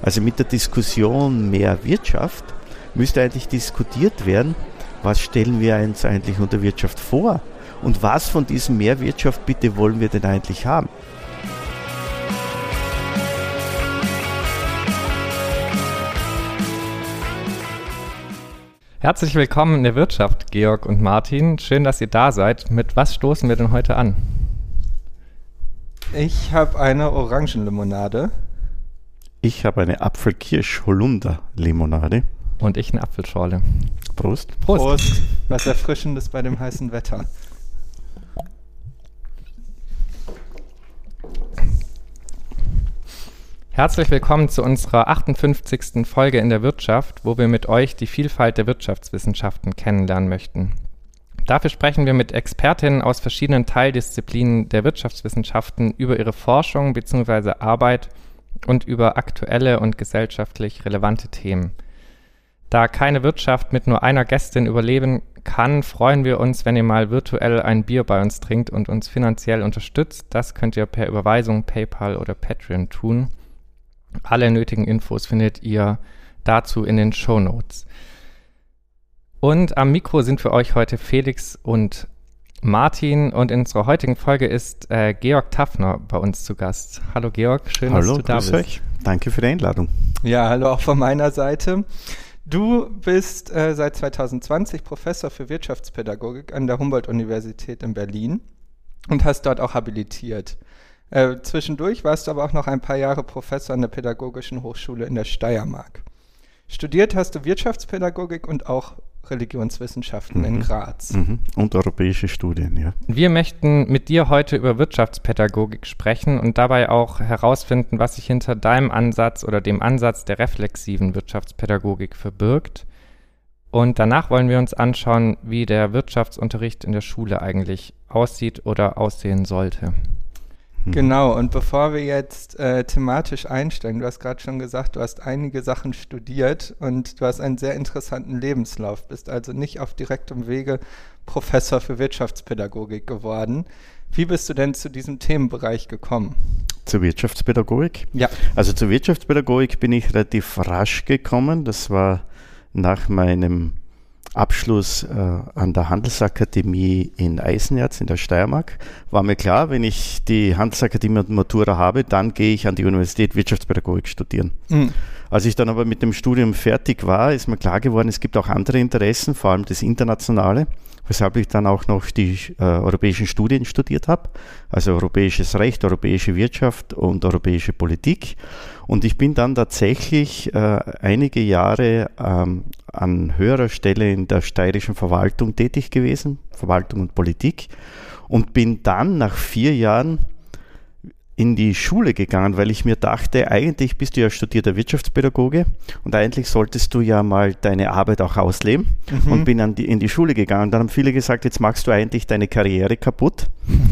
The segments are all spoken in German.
Also mit der Diskussion mehr Wirtschaft müsste eigentlich diskutiert werden, was stellen wir uns eigentlich unter Wirtschaft vor und was von diesem mehr Wirtschaft bitte wollen wir denn eigentlich haben. Herzlich willkommen in der Wirtschaft, Georg und Martin. Schön, dass ihr da seid. Mit was stoßen wir denn heute an? Ich habe eine Orangenlimonade. Ich habe eine Apfelkirsch-Holunder-Limonade. Und ich eine Apfelschorle. Prost. Prost. Prost. Was Erfrischendes bei dem heißen Wetter. Herzlich willkommen zu unserer 58. Folge in der Wirtschaft, wo wir mit euch die Vielfalt der Wirtschaftswissenschaften kennenlernen möchten. Dafür sprechen wir mit Expertinnen aus verschiedenen Teildisziplinen der Wirtschaftswissenschaften über ihre Forschung bzw. Arbeit und über aktuelle und gesellschaftlich relevante Themen. Da keine Wirtschaft mit nur einer Gästin überleben kann, freuen wir uns, wenn ihr mal virtuell ein Bier bei uns trinkt und uns finanziell unterstützt. Das könnt ihr per Überweisung, PayPal oder Patreon tun. Alle nötigen Infos findet ihr dazu in den Show Notes. Und am Mikro sind für euch heute Felix und Martin und in unserer heutigen Folge ist äh, Georg Taffner bei uns zu Gast. Hallo Georg, schön, hallo, dass du da bist. Euch. Danke für die Einladung. Ja, hallo auch von meiner Seite. Du bist äh, seit 2020 Professor für Wirtschaftspädagogik an der Humboldt-Universität in Berlin und hast dort auch habilitiert. Äh, zwischendurch warst du aber auch noch ein paar Jahre Professor an der Pädagogischen Hochschule in der Steiermark. Studiert hast du Wirtschaftspädagogik und auch Religionswissenschaften mhm. in Graz. Mhm. Und europäische Studien, ja. Wir möchten mit dir heute über Wirtschaftspädagogik sprechen und dabei auch herausfinden, was sich hinter deinem Ansatz oder dem Ansatz der reflexiven Wirtschaftspädagogik verbirgt. Und danach wollen wir uns anschauen, wie der Wirtschaftsunterricht in der Schule eigentlich aussieht oder aussehen sollte. Mhm. Genau, und bevor wir jetzt äh, thematisch einsteigen, du hast gerade schon gesagt, du hast einige Sachen studiert und du hast einen sehr interessanten Lebenslauf, bist also nicht auf direktem Wege Professor für Wirtschaftspädagogik geworden. Wie bist du denn zu diesem Themenbereich gekommen? Zur Wirtschaftspädagogik? Ja. Also zur Wirtschaftspädagogik bin ich relativ rasch gekommen. Das war nach meinem Abschluss äh, an der Handelsakademie in Eisenerz in der Steiermark war mir klar, wenn ich die Handelsakademie und Matura habe, dann gehe ich an die Universität Wirtschaftspädagogik studieren. Mhm. Als ich dann aber mit dem Studium fertig war, ist mir klar geworden, es gibt auch andere Interessen, vor allem das Internationale weshalb ich dann auch noch die äh, europäischen Studien studiert habe, also europäisches Recht, europäische Wirtschaft und europäische Politik. Und ich bin dann tatsächlich äh, einige Jahre ähm, an höherer Stelle in der steirischen Verwaltung tätig gewesen, Verwaltung und Politik, und bin dann nach vier Jahren in die Schule gegangen, weil ich mir dachte, eigentlich bist du ja studierter Wirtschaftspädagoge und eigentlich solltest du ja mal deine Arbeit auch ausleben mhm. und bin die, in die Schule gegangen. Dann haben viele gesagt, jetzt machst du eigentlich deine Karriere kaputt.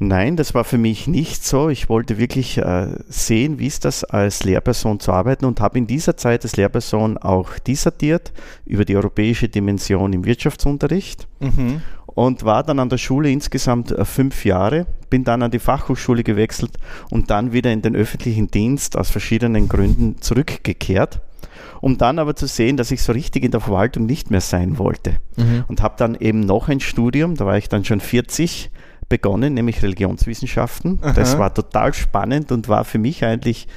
Nein, das war für mich nicht so. Ich wollte wirklich äh, sehen, wie ist das als Lehrperson zu arbeiten und habe in dieser Zeit als Lehrperson auch dissertiert über die europäische Dimension im Wirtschaftsunterricht. Mhm und war dann an der Schule insgesamt äh, fünf Jahre, bin dann an die Fachhochschule gewechselt und dann wieder in den öffentlichen Dienst aus verschiedenen Gründen zurückgekehrt, um dann aber zu sehen, dass ich so richtig in der Verwaltung nicht mehr sein wollte. Mhm. Und habe dann eben noch ein Studium, da war ich dann schon 40, begonnen, nämlich Religionswissenschaften. Aha. Das war total spannend und war für mich eigentlich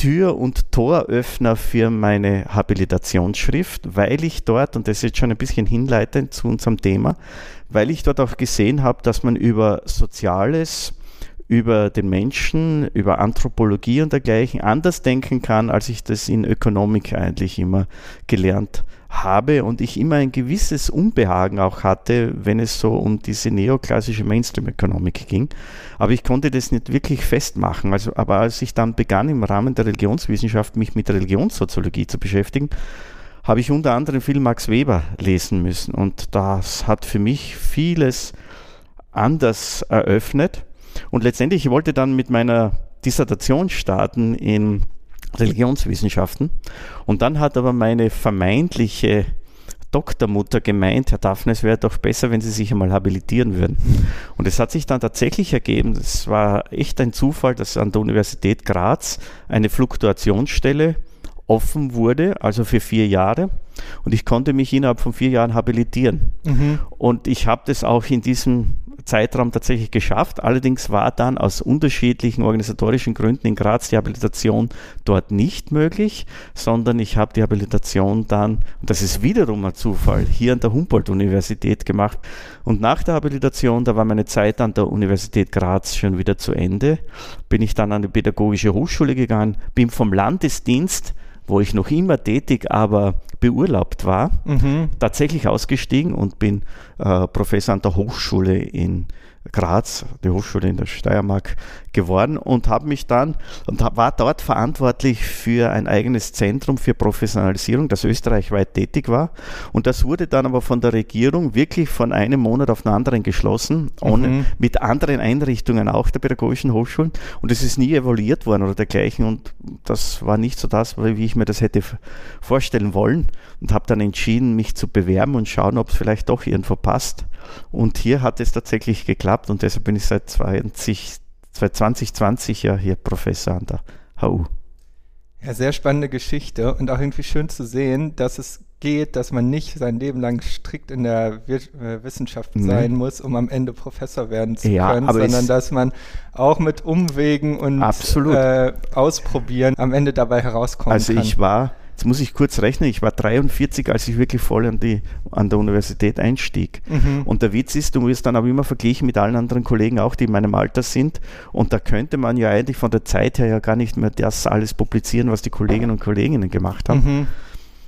Tür- und Toröffner für meine Habilitationsschrift, weil ich dort, und das ist jetzt schon ein bisschen hinleitend zu unserem Thema, weil ich dort auch gesehen habe, dass man über Soziales, über den Menschen, über Anthropologie und dergleichen anders denken kann, als ich das in Ökonomik eigentlich immer gelernt habe und ich immer ein gewisses Unbehagen auch hatte, wenn es so um diese neoklassische Mainstream-Ökonomik ging. Aber ich konnte das nicht wirklich festmachen. Also, aber als ich dann begann, im Rahmen der Religionswissenschaft mich mit Religionssoziologie zu beschäftigen, habe ich unter anderem viel Max Weber lesen müssen. Und das hat für mich vieles anders eröffnet. Und letztendlich, ich wollte dann mit meiner Dissertation starten in Religionswissenschaften. Und dann hat aber meine vermeintliche Doktormutter gemeint, Herr Daphne, es wäre doch besser, wenn Sie sich einmal habilitieren würden. Und es hat sich dann tatsächlich ergeben, es war echt ein Zufall, dass an der Universität Graz eine Fluktuationsstelle offen wurde, also für vier Jahre. Und ich konnte mich innerhalb von vier Jahren habilitieren. Mhm. Und ich habe das auch in diesem Zeitraum tatsächlich geschafft. Allerdings war dann aus unterschiedlichen organisatorischen Gründen in Graz die Habilitation dort nicht möglich, sondern ich habe die Habilitation dann, und das ist wiederum ein Zufall, hier an der Humboldt-Universität gemacht. Und nach der Habilitation, da war meine Zeit an der Universität Graz schon wieder zu Ende, bin ich dann an die Pädagogische Hochschule gegangen, bin vom Landesdienst wo ich noch immer tätig, aber beurlaubt war, mhm. tatsächlich ausgestiegen und bin äh, Professor an der Hochschule in Graz, die Hochschule in der Steiermark, geworden und habe mich dann und war dort verantwortlich für ein eigenes Zentrum für Professionalisierung, das österreichweit tätig war. Und das wurde dann aber von der Regierung wirklich von einem Monat auf den anderen geschlossen, ohne, mhm. mit anderen Einrichtungen auch der pädagogischen Hochschulen. Und es ist nie evaluiert worden oder dergleichen. Und das war nicht so das, wie ich mir das hätte vorstellen wollen. Und habe dann entschieden, mich zu bewerben und schauen, ob es vielleicht doch irgendwo passt. Und hier hat es tatsächlich geklappt und deshalb bin ich seit 20, seit 2020 ja hier Professor an der HU. Ja, sehr spannende Geschichte und auch irgendwie schön zu sehen, dass es geht, dass man nicht sein Leben lang strikt in der äh, Wissenschaft sein muss, um am Ende Professor werden zu ja, können, sondern dass man auch mit Umwegen und äh, Ausprobieren am Ende dabei herauskommt. also kann. ich war Jetzt muss ich kurz rechnen, ich war 43, als ich wirklich voll an, die, an der Universität einstieg. Mhm. Und der Witz ist, du wirst dann aber immer verglichen mit allen anderen Kollegen auch, die in meinem Alter sind. Und da könnte man ja eigentlich von der Zeit her ja gar nicht mehr das alles publizieren, was die Kolleginnen und Kollegen gemacht haben. Mhm.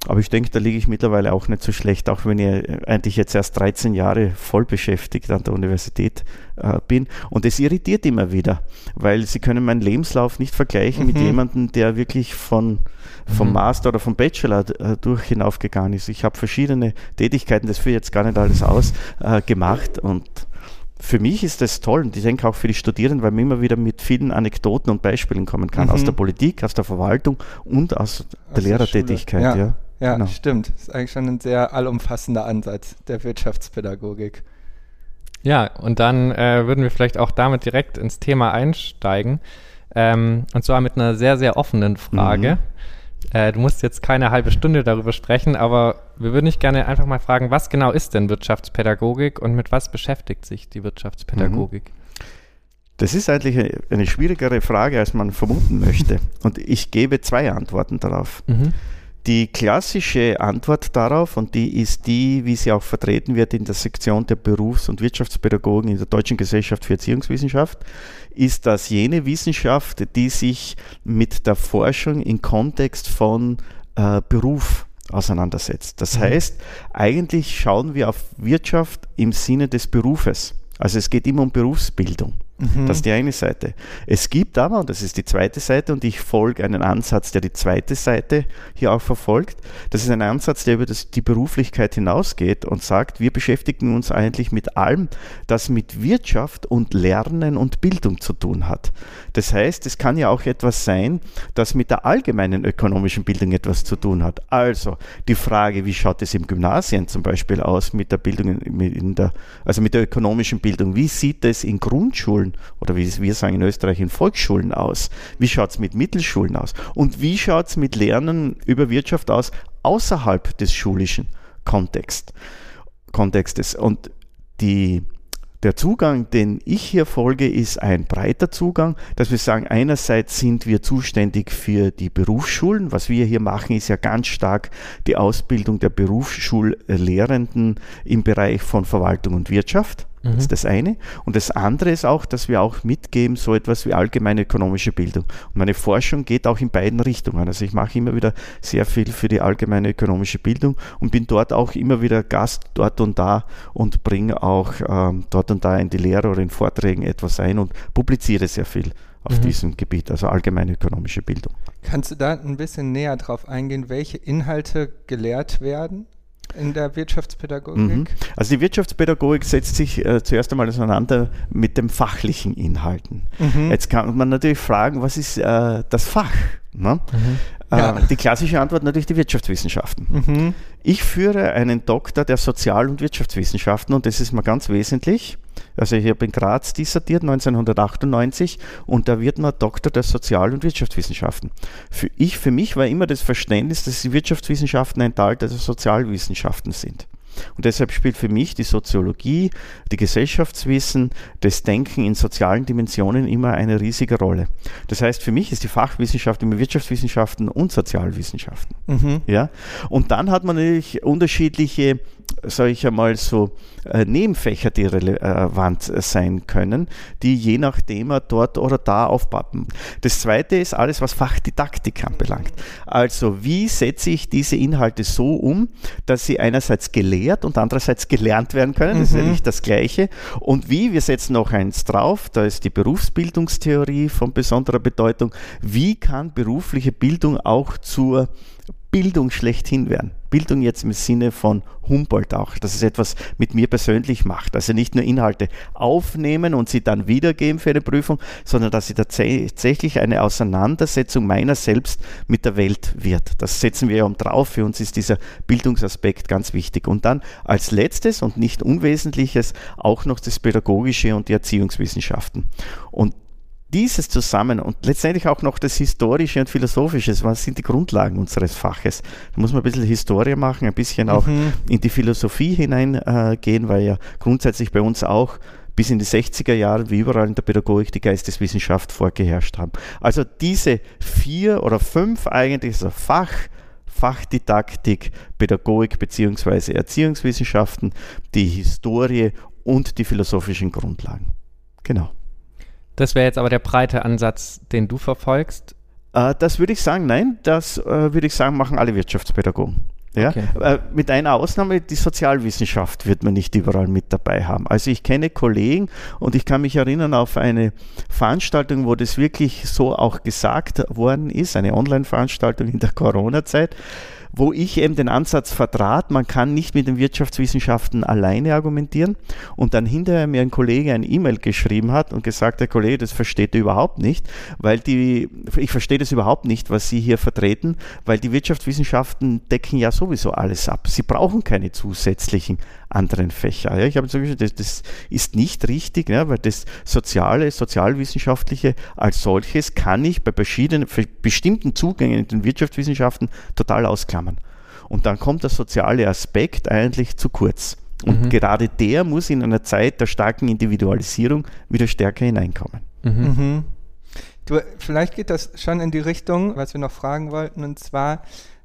Aber ich denke, da liege ich mittlerweile auch nicht so schlecht, auch wenn ich eigentlich jetzt erst 13 Jahre voll beschäftigt an der Universität äh, bin. Und es irritiert immer wieder, weil sie können meinen Lebenslauf nicht vergleichen mhm. mit jemandem, der wirklich von, vom mhm. Master oder vom Bachelor äh, durch hinaufgegangen ist. Ich habe verschiedene Tätigkeiten, das führe jetzt gar nicht alles aus, äh, gemacht und für mich ist das toll und ich denke auch für die Studierenden, weil man immer wieder mit vielen Anekdoten und Beispielen kommen kann, mhm. aus der Politik, aus der Verwaltung und aus der aus Lehrertätigkeit. Der ja. Ja, genau. stimmt. Das ist eigentlich schon ein sehr allumfassender Ansatz der Wirtschaftspädagogik. Ja, und dann äh, würden wir vielleicht auch damit direkt ins Thema einsteigen. Ähm, und zwar mit einer sehr, sehr offenen Frage. Mhm. Äh, du musst jetzt keine halbe Stunde darüber sprechen, aber wir würden dich gerne einfach mal fragen, was genau ist denn Wirtschaftspädagogik und mit was beschäftigt sich die Wirtschaftspädagogik? Mhm. Das ist eigentlich eine schwierigere Frage, als man vermuten möchte. Und ich gebe zwei Antworten darauf. Mhm. Die klassische Antwort darauf, und die ist die, wie sie auch vertreten wird in der Sektion der Berufs- und Wirtschaftspädagogen in der Deutschen Gesellschaft für Erziehungswissenschaft, ist das jene Wissenschaft, die sich mit der Forschung im Kontext von äh, Beruf auseinandersetzt. Das mhm. heißt, eigentlich schauen wir auf Wirtschaft im Sinne des Berufes. Also es geht immer um Berufsbildung. Mhm. Das ist die eine Seite. Es gibt aber, und das ist die zweite Seite, und ich folge einen Ansatz, der die zweite Seite hier auch verfolgt. Das ist ein Ansatz, der über das, die Beruflichkeit hinausgeht und sagt, wir beschäftigen uns eigentlich mit allem, das mit Wirtschaft und Lernen und Bildung zu tun hat. Das heißt, es kann ja auch etwas sein, das mit der allgemeinen ökonomischen Bildung etwas zu tun hat. Also die Frage, wie schaut es im Gymnasien zum Beispiel aus mit der Bildung, in der, also mit der ökonomischen Bildung? Wie sieht es in Grundschulen oder wie wir sagen in Österreich in Volksschulen aus? Wie schaut es mit Mittelschulen aus? Und wie schaut es mit Lernen über Wirtschaft aus außerhalb des schulischen Kontext, Kontextes? Und die der Zugang, den ich hier folge, ist ein breiter Zugang, dass wir sagen, einerseits sind wir zuständig für die Berufsschulen. Was wir hier machen, ist ja ganz stark die Ausbildung der Berufsschullehrenden im Bereich von Verwaltung und Wirtschaft. Das ist mhm. das eine. Und das andere ist auch, dass wir auch mitgeben, so etwas wie allgemeine ökonomische Bildung. Und meine Forschung geht auch in beiden Richtungen. Also ich mache immer wieder sehr viel für die allgemeine ökonomische Bildung und bin dort auch immer wieder Gast dort und da und bringe auch ähm, dort und da in die Lehre oder in Vorträgen etwas ein und publiziere sehr viel auf mhm. diesem Gebiet, also allgemeine ökonomische Bildung. Kannst du da ein bisschen näher drauf eingehen, welche Inhalte gelehrt werden? In der Wirtschaftspädagogik? Mhm. Also die Wirtschaftspädagogik setzt sich äh, zuerst einmal auseinander mit den fachlichen Inhalten. Mhm. Jetzt kann man natürlich fragen, was ist äh, das Fach? Ne? Mhm. Äh, ja. Die klassische Antwort natürlich die Wirtschaftswissenschaften. Mhm. Ich führe einen Doktor der Sozial- und Wirtschaftswissenschaften und das ist mal ganz wesentlich. Also ich habe in Graz dissertiert 1998 und da wird man Doktor der Sozial- und Wirtschaftswissenschaften. Für, ich, für mich war immer das Verständnis, dass die Wirtschaftswissenschaften ein Teil der Sozialwissenschaften sind. Und deshalb spielt für mich die Soziologie, die Gesellschaftswissen, das Denken in sozialen Dimensionen immer eine riesige Rolle. Das heißt, für mich ist die Fachwissenschaft immer Wirtschaftswissenschaften und Sozialwissenschaften. Mhm. Ja? Und dann hat man natürlich unterschiedliche sage ich einmal so, äh, Nebenfächer, die relevant sein können, die je nachdem dort oder da aufpappen. Das zweite ist alles, was Fachdidaktik anbelangt. Also, wie setze ich diese Inhalte so um, dass sie einerseits gelehrt und andererseits gelernt werden können? Das mhm. ist ja mhm. nicht das Gleiche. Und wie, wir setzen noch eins drauf, da ist die Berufsbildungstheorie von besonderer Bedeutung. Wie kann berufliche Bildung auch zur Bildung schlechthin werden. Bildung jetzt im Sinne von Humboldt auch, dass es etwas mit mir persönlich macht. Also nicht nur Inhalte aufnehmen und sie dann wiedergeben für eine Prüfung, sondern dass sie tatsächlich eine Auseinandersetzung meiner selbst mit der Welt wird. Das setzen wir ja um drauf. Für uns ist dieser Bildungsaspekt ganz wichtig. Und dann als letztes und nicht unwesentliches auch noch das Pädagogische und die Erziehungswissenschaften. Und dieses zusammen und letztendlich auch noch das Historische und Philosophische, was sind die Grundlagen unseres Faches? Da muss man ein bisschen Historie machen, ein bisschen auch mhm. in die Philosophie hineingehen, äh, weil ja grundsätzlich bei uns auch bis in die 60er Jahre, wie überall in der Pädagogik, die Geisteswissenschaft vorgeherrscht haben. Also diese vier oder fünf eigentlich, also Fach, Fachdidaktik, Pädagogik bzw. Erziehungswissenschaften, die Historie und die philosophischen Grundlagen. Genau. Das wäre jetzt aber der breite Ansatz, den du verfolgst. Äh, das würde ich sagen, nein, das äh, würde ich sagen, machen alle Wirtschaftspädagogen. Ja? Okay. Äh, mit einer Ausnahme, die Sozialwissenschaft wird man nicht überall mit dabei haben. Also ich kenne Kollegen und ich kann mich erinnern auf eine Veranstaltung, wo das wirklich so auch gesagt worden ist, eine Online-Veranstaltung in der Corona-Zeit wo ich eben den Ansatz vertrat, man kann nicht mit den Wirtschaftswissenschaften alleine argumentieren und dann hinterher mir ein Kollege ein E-Mail geschrieben hat und gesagt, der Kollege, das versteht er überhaupt nicht, weil die, ich verstehe das überhaupt nicht, was Sie hier vertreten, weil die Wirtschaftswissenschaften decken ja sowieso alles ab. Sie brauchen keine zusätzlichen anderen Fächer. Ja, ich habe gesagt, das, das ist nicht richtig, ja, weil das Soziale, Sozialwissenschaftliche als solches kann ich bei verschiedenen, bestimmten Zugängen in den Wirtschaftswissenschaften total ausklammern. Und dann kommt der soziale Aspekt eigentlich zu kurz. Und mhm. gerade der muss in einer Zeit der starken Individualisierung wieder stärker hineinkommen. Mhm. Mhm. Du, vielleicht geht das schon in die Richtung, was wir noch fragen wollten, und zwar,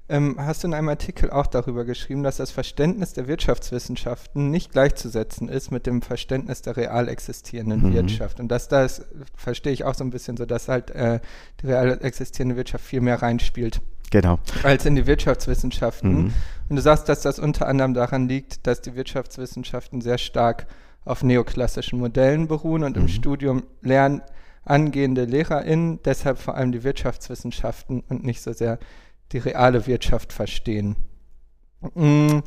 ähm, hast du in einem Artikel auch darüber geschrieben, dass das Verständnis der Wirtschaftswissenschaften nicht gleichzusetzen ist mit dem Verständnis der real existierenden mhm. Wirtschaft. Und dass das, verstehe ich auch so ein bisschen so, dass halt äh, die real existierende Wirtschaft viel mehr reinspielt. Genau. Als in die Wirtschaftswissenschaften. Mhm. Und du sagst, dass das unter anderem daran liegt, dass die Wirtschaftswissenschaften sehr stark auf neoklassischen Modellen beruhen und mhm. im Studium lernen angehende LehrerInnen deshalb vor allem die Wirtschaftswissenschaften und nicht so sehr die reale Wirtschaft verstehen. Mm,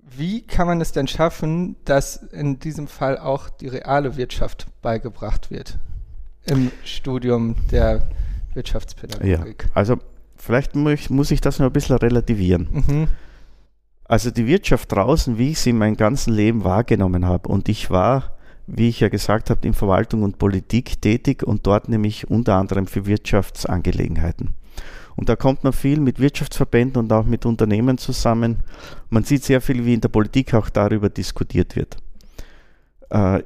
wie kann man es denn schaffen, dass in diesem Fall auch die reale Wirtschaft beigebracht wird im Studium der Wirtschaftspädagogik? Ja, also vielleicht muss ich das noch ein bisschen relativieren. Mhm. Also die Wirtschaft draußen, wie ich sie in meinem ganzen Leben wahrgenommen habe, und ich war, wie ich ja gesagt habe, in Verwaltung und Politik tätig und dort nämlich unter anderem für Wirtschaftsangelegenheiten. Und da kommt man viel mit Wirtschaftsverbänden und auch mit Unternehmen zusammen. Man sieht sehr viel, wie in der Politik auch darüber diskutiert wird. Äh,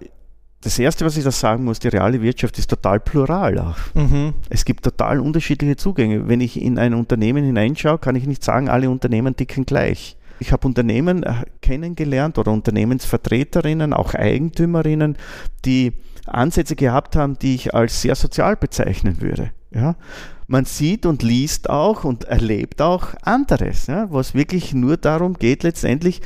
das Erste, was ich da sagen muss, die reale Wirtschaft ist total plural auch. Mhm. Es gibt total unterschiedliche Zugänge. Wenn ich in ein Unternehmen hineinschaue, kann ich nicht sagen, alle Unternehmen ticken gleich. Ich habe Unternehmen äh, kennengelernt oder Unternehmensvertreterinnen, auch Eigentümerinnen, die Ansätze gehabt haben, die ich als sehr sozial bezeichnen würde. Ja? man sieht und liest auch und erlebt auch anderes, ja, was wirklich nur darum geht, letztendlich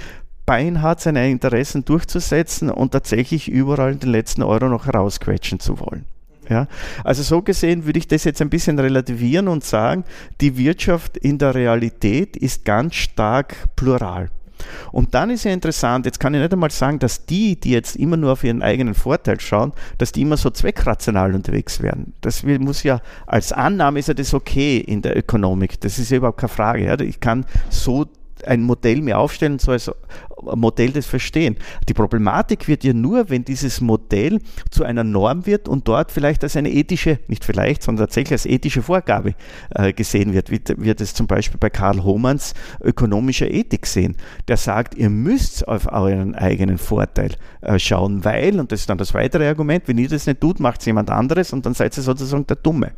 beinhart seine Interessen durchzusetzen und tatsächlich überall den letzten Euro noch herausquetschen zu wollen. Ja, also so gesehen würde ich das jetzt ein bisschen relativieren und sagen, die Wirtschaft in der Realität ist ganz stark plural. Und dann ist ja interessant, jetzt kann ich nicht einmal sagen, dass die, die jetzt immer nur auf ihren eigenen Vorteil schauen, dass die immer so zweckrational unterwegs werden. Das muss ja, als Annahme ist ja das okay in der Ökonomik. Das ist ja überhaupt keine Frage. Ich kann so ein Modell mir aufstellen, so als Modell das verstehen. Die Problematik wird ja nur, wenn dieses Modell zu einer Norm wird und dort vielleicht als eine ethische, nicht vielleicht, sondern tatsächlich als ethische Vorgabe äh, gesehen wird, wie wir das zum Beispiel bei Karl Hohmanns ökonomischer Ethik sehen. Der sagt, ihr müsst auf euren eigenen Vorteil äh, schauen, weil, und das ist dann das weitere Argument, wenn ihr das nicht tut, macht es jemand anderes und dann seid ihr sozusagen der Dumme.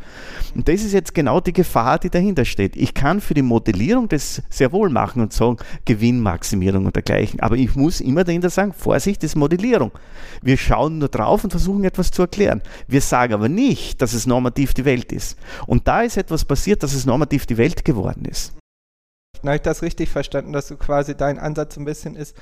Und das ist jetzt genau die Gefahr, die dahinter steht. Ich kann für die Modellierung das sehr wohl machen und sagen, Gewinnmaximierung und dergleichen sprechen. Aber ich muss immer dahinter sagen, Vorsicht, ist Modellierung. Wir schauen nur drauf und versuchen etwas zu erklären. Wir sagen aber nicht, dass es normativ die Welt ist. Und da ist etwas passiert, dass es normativ die Welt geworden ist. Habe ich das richtig verstanden, dass du quasi dein Ansatz ein bisschen ist,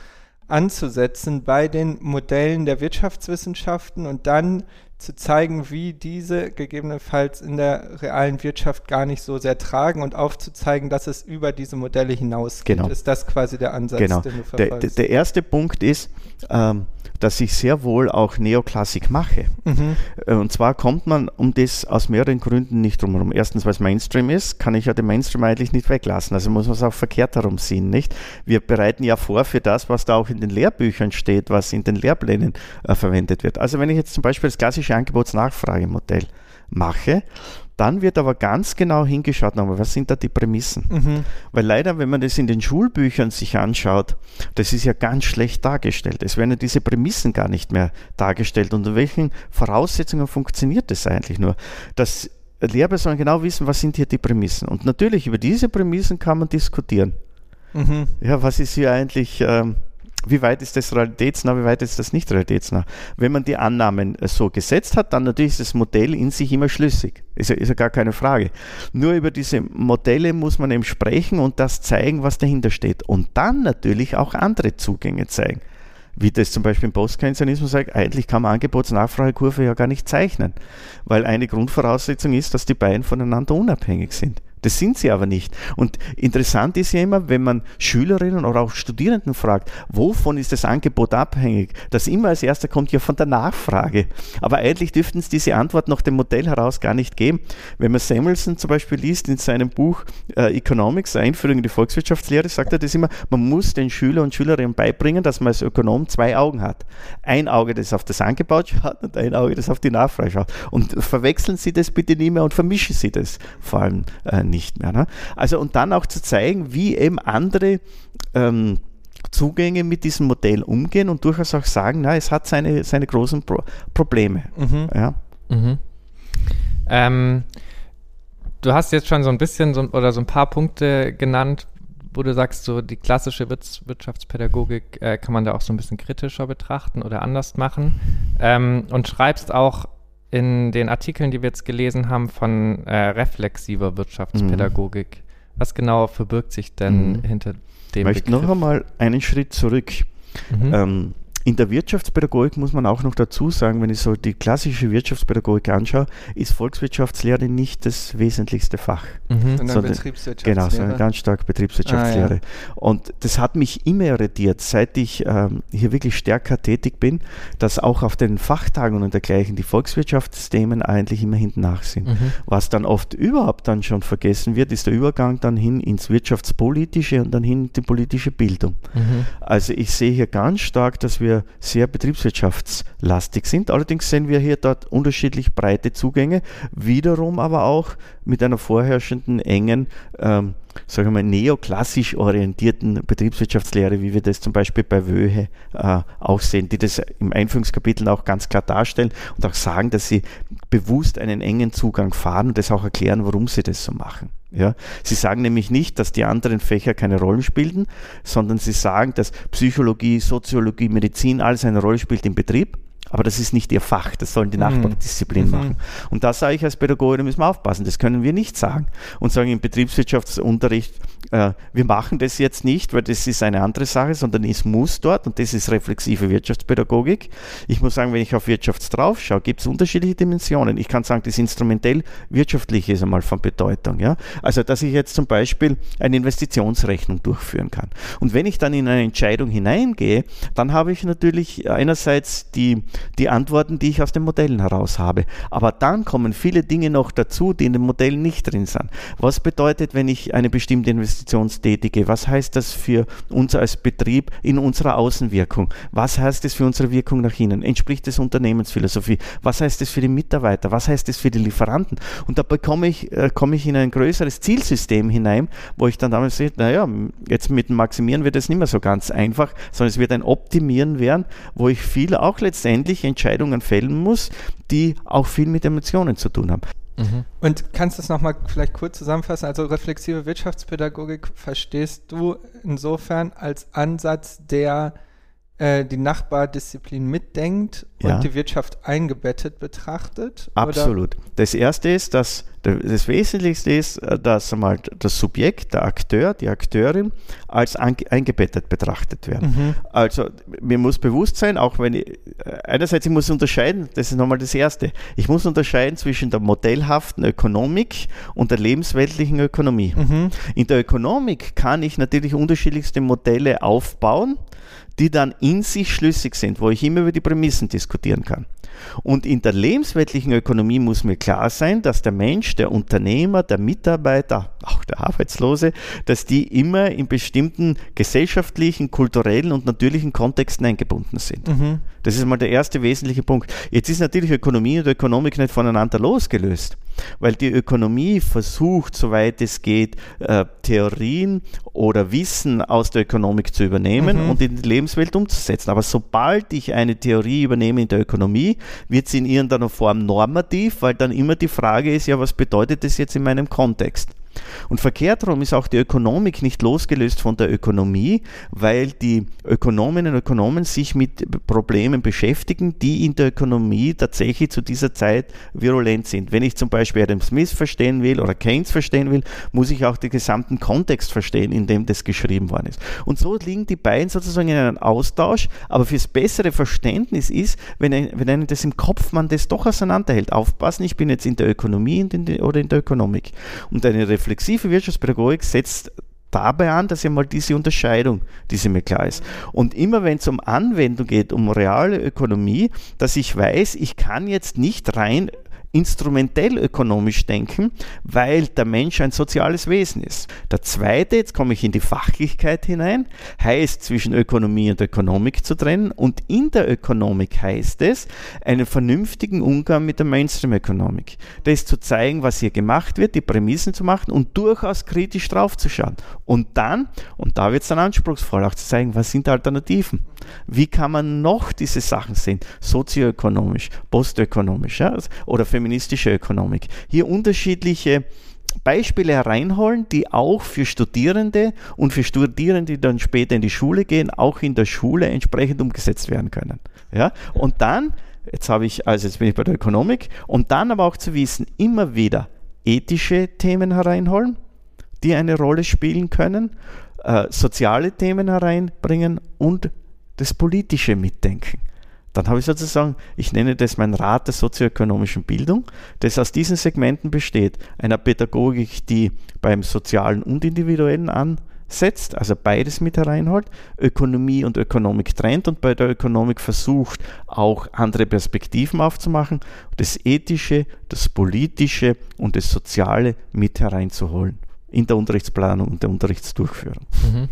anzusetzen bei den Modellen der Wirtschaftswissenschaften und dann zu zeigen, wie diese gegebenenfalls in der realen Wirtschaft gar nicht so sehr tragen und aufzuzeigen, dass es über diese Modelle hinausgeht. Genau. Ist das quasi der Ansatz, genau. den du verfolgst? Der, der erste Punkt ist, ähm, dass ich sehr wohl auch Neoklassik mache. Mhm. Äh, und zwar kommt man um das aus mehreren Gründen nicht drumherum. Erstens, weil es Mainstream ist, kann ich ja den Mainstream eigentlich nicht weglassen. Also muss man es auch verkehrt herum sehen, nicht? Wir bereiten ja vor für das, was da auch in den Lehrbüchern steht, was in den Lehrplänen äh, verwendet wird. Also wenn ich jetzt zum Beispiel das klassische Angebotsnachfragemodell mache dann wird aber ganz genau hingeschaut, nochmal, was sind da die Prämissen? Mhm. Weil leider, wenn man das in den Schulbüchern sich anschaut, das ist ja ganz schlecht dargestellt. Es werden ja diese Prämissen gar nicht mehr dargestellt. Unter welchen Voraussetzungen funktioniert das eigentlich nur? Dass Lehrpersonen genau wissen, was sind hier die Prämissen. Und natürlich über diese Prämissen kann man diskutieren. Mhm. Ja, was ist hier eigentlich... Ähm, wie weit ist das realitätsnah, wie weit ist das nicht realitätsnah? Wenn man die Annahmen äh, so gesetzt hat, dann natürlich ist das Modell in sich immer schlüssig. Ist ja, ist ja gar keine Frage. Nur über diese Modelle muss man eben sprechen und das zeigen, was dahinter steht. Und dann natürlich auch andere Zugänge zeigen. Wie das zum Beispiel im Postkeynesianismus sagt, eigentlich kann man Angebotsnachfragekurve ja gar nicht zeichnen, weil eine Grundvoraussetzung ist, dass die beiden voneinander unabhängig sind. Das sind sie aber nicht. Und interessant ist ja immer, wenn man Schülerinnen oder auch Studierenden fragt, wovon ist das Angebot abhängig? Das immer als erster kommt ja von der Nachfrage. Aber eigentlich dürften es diese Antwort nach dem Modell heraus gar nicht geben. Wenn man Samuelson zum Beispiel liest in seinem Buch äh, Economics, Einführung in die Volkswirtschaftslehre, sagt er das immer, man muss den Schüler und Schülerinnen beibringen, dass man als Ökonom zwei Augen hat. Ein Auge, das auf das Angebot schaut und ein Auge, das auf die Nachfrage schaut. Und verwechseln Sie das bitte nie mehr und vermischen Sie das vor allem äh, nicht mehr. Ne? Also und dann auch zu zeigen, wie eben andere ähm, Zugänge mit diesem Modell umgehen und durchaus auch sagen, na, es hat seine, seine großen Pro Probleme. Mhm. Ja. Mhm. Ähm, du hast jetzt schon so ein bisschen so, oder so ein paar Punkte genannt, wo du sagst, so die klassische Wirtschaftspädagogik äh, kann man da auch so ein bisschen kritischer betrachten oder anders machen. Ähm, und schreibst auch in den Artikeln, die wir jetzt gelesen haben, von äh, reflexiver Wirtschaftspädagogik. Mhm. Was genau verbirgt sich denn mhm. hinter dem Ich möchte noch einmal einen Schritt zurück. Mhm. Ähm, in der Wirtschaftspädagogik muss man auch noch dazu sagen, wenn ich so die klassische Wirtschaftspädagogik anschaue, ist Volkswirtschaftslehre nicht das wesentlichste Fach. Mhm. Sondern Betriebswirtschaftslehre. Genau, sondern ganz stark Betriebswirtschaftslehre. Ah, ja. Und das hat mich immer irritiert, seit ich ähm, hier wirklich stärker tätig bin, dass auch auf den Fachtagungen und dergleichen die Volkswirtschaftsthemen eigentlich immer hinten nach sind. Mhm. Was dann oft überhaupt dann schon vergessen wird, ist der Übergang dann hin ins Wirtschaftspolitische und dann hin in die politische Bildung. Mhm. Also ich sehe hier ganz stark, dass wir wir sehr betriebswirtschaftslastig sind. Allerdings sehen wir hier dort unterschiedlich breite Zugänge, wiederum aber auch mit einer vorherrschenden engen ähm, sagen wir mal, neoklassisch orientierten Betriebswirtschaftslehre, wie wir das zum Beispiel bei Wöhe äh, auch sehen, die das im Einführungskapitel auch ganz klar darstellen und auch sagen, dass sie bewusst einen engen Zugang fahren und das auch erklären, warum sie das so machen. Ja, sie sagen nämlich nicht, dass die anderen Fächer keine Rollen spielen, sondern sie sagen, dass Psychologie, Soziologie, Medizin alles eine Rolle spielt im Betrieb aber das ist nicht ihr Fach, das sollen die mhm. Nachbardisziplinen mhm. machen. Und da sage ich als Pädagoge, da müssen wir aufpassen, das können wir nicht sagen. Und sagen, im Betriebswirtschaftsunterricht äh, wir machen das jetzt nicht, weil das ist eine andere Sache, sondern es muss dort und das ist reflexive Wirtschaftspädagogik. Ich muss sagen, wenn ich auf Wirtschafts drauf schaue, gibt es unterschiedliche Dimensionen. Ich kann sagen, das instrumentell wirtschaftliche ist einmal von Bedeutung. Ja? Also, dass ich jetzt zum Beispiel eine Investitionsrechnung durchführen kann. Und wenn ich dann in eine Entscheidung hineingehe, dann habe ich natürlich einerseits die, die Antworten, die ich aus den Modellen heraus habe. Aber dann kommen viele Dinge noch dazu, die in den Modellen nicht drin sind. Was bedeutet, wenn ich eine bestimmte Investition tätige? Was heißt das für uns als Betrieb in unserer Außenwirkung? Was heißt das für unsere Wirkung nach innen? Entspricht das Unternehmensphilosophie? Was heißt das für die Mitarbeiter? Was heißt das für die Lieferanten? Und da bekomme ich, äh, komme ich in ein größeres Zielsystem hinein, wo ich dann damals sehe, naja, jetzt mit dem Maximieren wird es nicht mehr so ganz einfach, sondern es wird ein Optimieren werden, wo ich viel auch letztendlich Entscheidungen fällen muss, die auch viel mit Emotionen zu tun haben. Mhm. Und kannst du das nochmal vielleicht kurz zusammenfassen? Also reflexive Wirtschaftspädagogik verstehst du insofern als Ansatz, der äh, die Nachbardisziplin mitdenkt Ja. und die Wirtschaft eingebettet betrachtet? Absolut. Das erste ist, dass das Wesentlichste ist, äh, dass einmal das Subjekt, der Akteur, die Akteurin als eingebettet betrachtet werden. Mhm. Also mir muss bewusst sein, auch wenn ich, äh, einerseits ich muss unterscheiden, das ist nochmal das Erste, ich muss unterscheiden zwischen der modellhaften Ökonomik und der lebensweltlichen Ökonomie. Mhm. In der Ökonomik kann ich natürlich unterschiedlichste Modelle aufbauen, die dann in sich schlüssig sind, wo ich immer über die Prämissen diskutieren kann. Und in der lebensweltlichen Ökonomie muss mir klar sein, dass der Mensch, der Unternehmer, der Mitarbeiter, auch der Arbeitslose, dass die immer in bestimmten gesellschaftlichen, kulturellen und natürlichen Kontexten eingebunden sind. Mhm. Das ist mal der erste wesentliche Punkt. Jetzt ist natürlich Ökonomie und Ökonomik nicht voneinander losgelöst, weil die Ökonomie versucht, soweit es geht, äh, Theorien oder Wissen aus der Ökonomik zu übernehmen Mhm. und in die Lebenswelt umzusetzen. Aber sobald ich eine Theorie übernehme in der Ökonomie, wird sie in irgendeiner Form normativ, weil dann immer die Frage ist, ja, was bedeutet das jetzt in meinem Kontext? Und verkehrt herum ist auch die Ökonomik nicht losgelöst von der Ökonomie, weil die Ökonominnen und Ökonomen sich mit Problemen beschäftigen, die in der Ökonomie tatsächlich zu dieser Zeit virulent sind. Wenn ich zum Beispiel Adam Smith verstehen will oder Keynes verstehen will, muss ich auch den gesamten Kontext verstehen, in dem das geschrieben worden ist. Und so liegen die beiden sozusagen in einem Austausch, aber fürs bessere Verständnis ist, wenn, ein, wenn einem das im Kopf man das doch auseinanderhält. Aufpassen, ich bin jetzt in der Ökonomie oder in der Ökonomik. Und eine reflexive Wirtschaftspädagogik setzt dabei an, dass ja mal diese Unterscheidung, diese mir klar ist. Und immer wenn es um Anwendung geht, um reale Ökonomie, dass ich weiß, ich kann jetzt nicht rein instrumentell ökonomisch denken, weil der Mensch ein soziales Wesen ist. Der zweite, jetzt komme ich in die Fachlichkeit hinein, heißt zwischen Ökonomie und Ökonomik zu trennen und in der Ökonomik heißt es, einen vernünftigen Umgang mit der Mainstream-Ökonomik. Das zu zeigen, was hier gemacht wird, die Prämissen zu machen und durchaus kritisch draufzuschauen. Und dann, und da wird es dann anspruchsvoll, auch zu zeigen, was sind Alternativen. Wie kann man noch diese Sachen sehen? Sozioökonomisch, postökonomisch ja? oder feministische Ökonomik. Hier unterschiedliche Beispiele hereinholen, die auch für Studierende und für Studierende, die dann später in die Schule gehen, auch in der Schule entsprechend umgesetzt werden können. Ja? Und dann, jetzt habe ich, also jetzt bin ich bei der Ökonomik, und dann aber auch zu wissen, immer wieder ethische Themen hereinholen, die eine Rolle spielen können, äh, soziale Themen hereinbringen und das politische Mitdenken. Dann habe ich sozusagen, ich nenne das mein Rat der sozioökonomischen Bildung, das aus diesen Segmenten besteht. Einer Pädagogik, die beim Sozialen und Individuellen ansetzt, also beides mit hereinholt, Ökonomie und Ökonomik trennt und bei der Ökonomik versucht, auch andere Perspektiven aufzumachen, das Ethische, das Politische und das Soziale mit hereinzuholen in der Unterrichtsplanung und der Unterrichtsdurchführung. Mhm.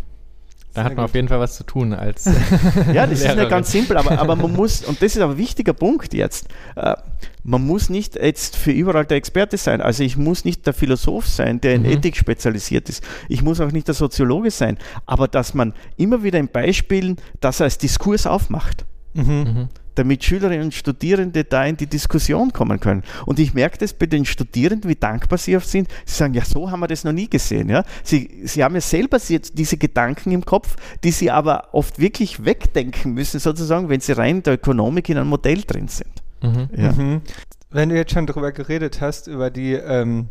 Da Sehr hat man gut. auf jeden Fall was zu tun als Ja, das ist Lehrerin. nicht ganz simpel, aber, aber man muss, und das ist aber ein wichtiger Punkt jetzt, äh, man muss nicht jetzt für überall der Experte sein. Also ich muss nicht der Philosoph sein, der in Mhm. Ethik spezialisiert ist. Ich muss auch nicht der Soziologe sein. Aber dass man immer wieder in Beispielen das als Diskurs aufmacht Mhm. Mhm. Damit Schülerinnen und Studierende da in die Diskussion kommen können. Und ich merke das bei den Studierenden, wie dankbar sie oft sind. Sie sagen, ja, so haben wir das noch nie gesehen. Ja? Sie, sie haben ja selber jetzt diese Gedanken im Kopf, die sie aber oft wirklich wegdenken müssen, sozusagen, wenn sie rein in der Ökonomik in einem Modell drin sind. Mhm. Ja. Mhm. Wenn du jetzt schon darüber geredet hast, über die ähm,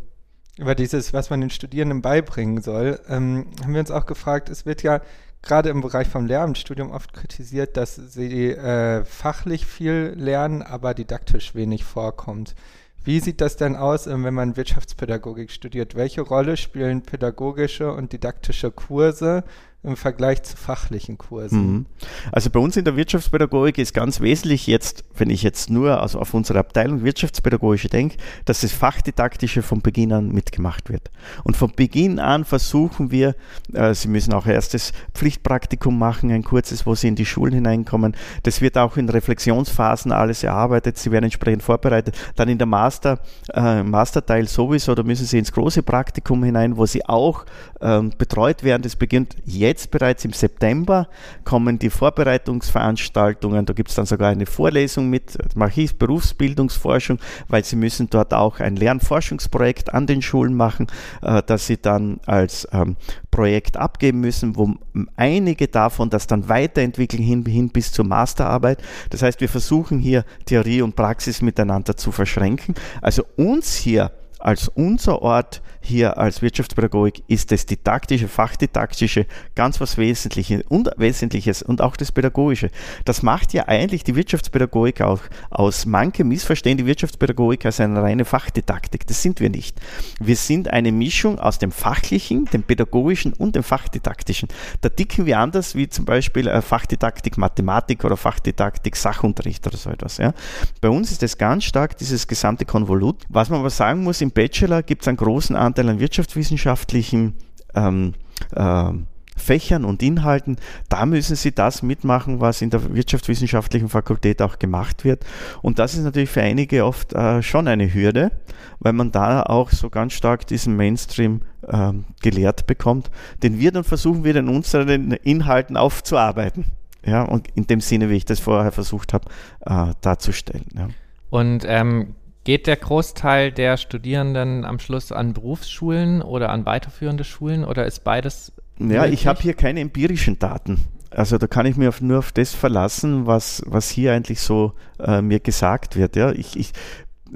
über dieses, was man den Studierenden beibringen soll, ähm, haben wir uns auch gefragt, es wird ja gerade im Bereich vom Lehramtsstudium oft kritisiert, dass sie äh, fachlich viel lernen, aber didaktisch wenig vorkommt. Wie sieht das denn aus, äh, wenn man Wirtschaftspädagogik studiert? Welche Rolle spielen pädagogische und didaktische Kurse im Vergleich zu fachlichen Kursen? Mhm. Also bei uns in der Wirtschaftspädagogik ist ganz wesentlich jetzt, wenn ich jetzt nur also auf unsere Abteilung Wirtschaftspädagogische denke, dass das Fachdidaktische von Beginn an mitgemacht wird. Und von Beginn an versuchen wir, äh, Sie müssen auch erstes Pflichtpraktikum machen, ein kurzes, wo Sie in die Schulen hineinkommen. Das wird auch in Reflexionsphasen alles erarbeitet. Sie werden entsprechend vorbereitet. Dann in der Master, äh, Masterteil sowieso, da müssen Sie ins große Praktikum hinein, wo Sie auch ähm, betreut werden. Das beginnt jetzt jetzt bereits im September kommen die Vorbereitungsveranstaltungen. Da gibt es dann sogar eine Vorlesung mit Marchis Berufsbildungsforschung, weil sie müssen dort auch ein Lernforschungsprojekt an den Schulen machen, äh, das sie dann als ähm, Projekt abgeben müssen, wo einige davon das dann weiterentwickeln hin, hin bis zur Masterarbeit. Das heißt, wir versuchen hier Theorie und Praxis miteinander zu verschränken. Also uns hier als unser Ort hier als Wirtschaftspädagogik ist das didaktische, fachdidaktische ganz was Wesentliches und Wesentliches und auch das Pädagogische. Das macht ja eigentlich die Wirtschaftspädagogik auch aus. Manche missverstehen die Wirtschaftspädagogik als eine reine Fachdidaktik. Das sind wir nicht. Wir sind eine Mischung aus dem Fachlichen, dem Pädagogischen und dem Fachdidaktischen. Da dicken wir anders wie zum Beispiel äh, Fachdidaktik Mathematik oder Fachdidaktik Sachunterricht oder so etwas. Ja. Bei uns ist das ganz stark dieses gesamte Konvolut. Was man aber sagen muss, im Bachelor gibt es einen großen Anteil an wirtschaftswissenschaftlichen ähm, äh, Fächern und Inhalten, da müssen Sie das mitmachen, was in der wirtschaftswissenschaftlichen Fakultät auch gemacht wird. Und das ist natürlich für einige oft äh, schon eine Hürde, weil man da auch so ganz stark diesen Mainstream äh, gelehrt bekommt, den wir dann versuchen, wieder in unseren Inhalten aufzuarbeiten. Ja, und in dem Sinne, wie ich das vorher versucht habe, äh, darzustellen. Ja. Und ähm, Geht der Großteil der Studierenden am Schluss an Berufsschulen oder an weiterführende Schulen oder ist beides? Ja, möglich? ich habe hier keine empirischen Daten. Also da kann ich mir auf, nur auf das verlassen, was, was hier eigentlich so äh, mir gesagt wird. Ja, ich, ich,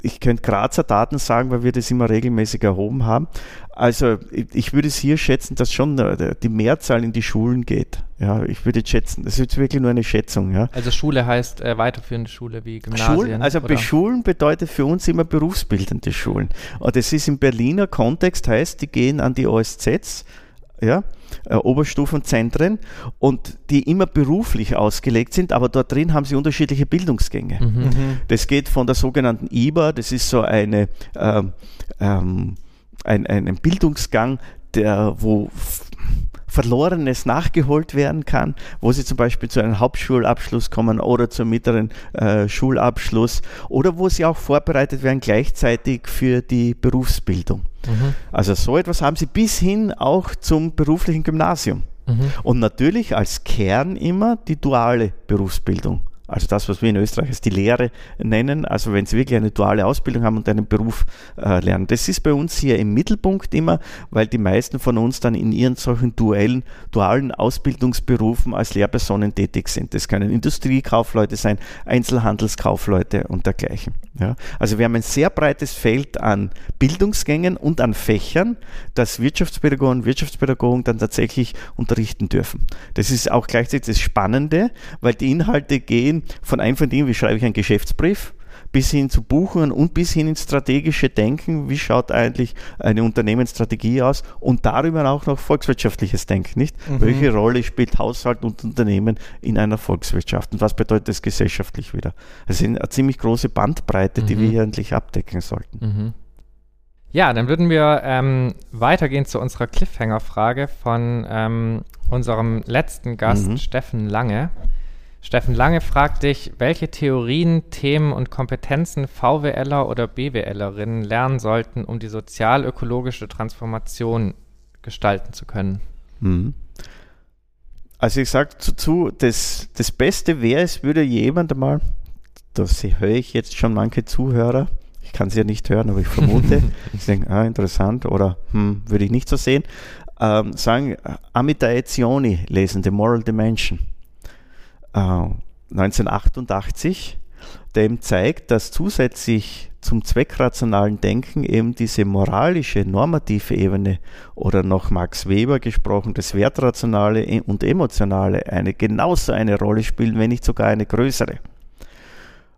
ich könnte Grazer Daten sagen, weil wir das immer regelmäßig erhoben haben. Also ich würde es hier schätzen, dass schon die Mehrzahl in die Schulen geht. Ja, ich würde schätzen, das ist jetzt wirklich nur eine Schätzung. Ja. Also Schule heißt äh, weiterführende Schule wie Gymnasien? Schulen, also oder? Schulen bedeutet für uns immer berufsbildende Schulen. Und das ist im Berliner Kontext, heißt, die gehen an die OSZs, ja, äh, Oberstufenzentren und die immer beruflich ausgelegt sind, aber dort drin haben sie unterschiedliche Bildungsgänge. Mhm. Mhm. Das geht von der sogenannten IBA, das ist so eine, ähm, ähm, ein, ein Bildungsgang, der, wo Verlorenes nachgeholt werden kann, wo sie zum Beispiel zu einem Hauptschulabschluss kommen oder zum mittleren äh, Schulabschluss oder wo sie auch vorbereitet werden gleichzeitig für die Berufsbildung. Mhm. Also so etwas haben sie bis hin auch zum beruflichen Gymnasium. Mhm. Und natürlich als Kern immer die duale Berufsbildung. Also das, was wir in Österreich als die Lehre nennen, also wenn sie wirklich eine duale Ausbildung haben und einen Beruf äh, lernen. Das ist bei uns hier im Mittelpunkt immer, weil die meisten von uns dann in ihren solchen duellen, dualen Ausbildungsberufen als Lehrpersonen tätig sind. Das können Industriekaufleute sein, Einzelhandelskaufleute und dergleichen. Ja. Also wir haben ein sehr breites Feld an Bildungsgängen und an Fächern, das Wirtschaftspädagogen und Wirtschaftspädagogen dann tatsächlich unterrichten dürfen. Das ist auch gleichzeitig das Spannende, weil die Inhalte gehen von einfach dem, wie schreibe ich einen Geschäftsbrief, bis hin zu Buchungen und bis hin ins strategische Denken, wie schaut eigentlich eine Unternehmensstrategie aus und darüber auch noch volkswirtschaftliches Denken, nicht? Mhm. Welche Rolle spielt Haushalt und Unternehmen in einer Volkswirtschaft und was bedeutet das gesellschaftlich wieder? Das ist eine ziemlich große Bandbreite, die mhm. wir hier endlich abdecken sollten. Mhm. Ja, dann würden wir ähm, weitergehen zu unserer Cliffhanger-Frage von ähm, unserem letzten Gast, mhm. Steffen Lange. Steffen Lange fragt dich, welche Theorien, Themen und Kompetenzen VWLer oder BWLerinnen lernen sollten, um die sozial-ökologische Transformation gestalten zu können? Mhm. Also ich sage dazu, das, das Beste wäre, es würde jemand einmal, das höre ich jetzt schon manche Zuhörer, ich kann sie ja nicht hören, aber ich vermute, ich denke, ah, interessant oder hm, würde ich nicht so sehen, ähm, sagen, Amita Etzioni lesen, The Moral Dimension. 1988, der ihm zeigt, dass zusätzlich zum zweckrationalen Denken eben diese moralische, normative Ebene oder noch Max Weber gesprochen, das Wertrationale und Emotionale eine genauso eine Rolle spielen, wenn nicht sogar eine größere.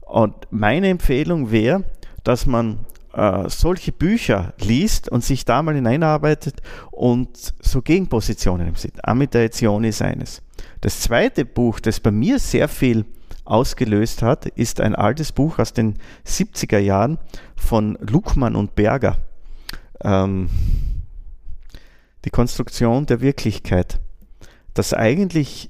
Und meine Empfehlung wäre, dass man äh, solche Bücher liest und sich da mal hineinarbeitet und so Gegenpositionen sieht. Amitation ist eines. Das zweite Buch, das bei mir sehr viel ausgelöst hat, ist ein altes Buch aus den 70er Jahren von Luckmann und Berger. Ähm, die Konstruktion der Wirklichkeit. Dass eigentlich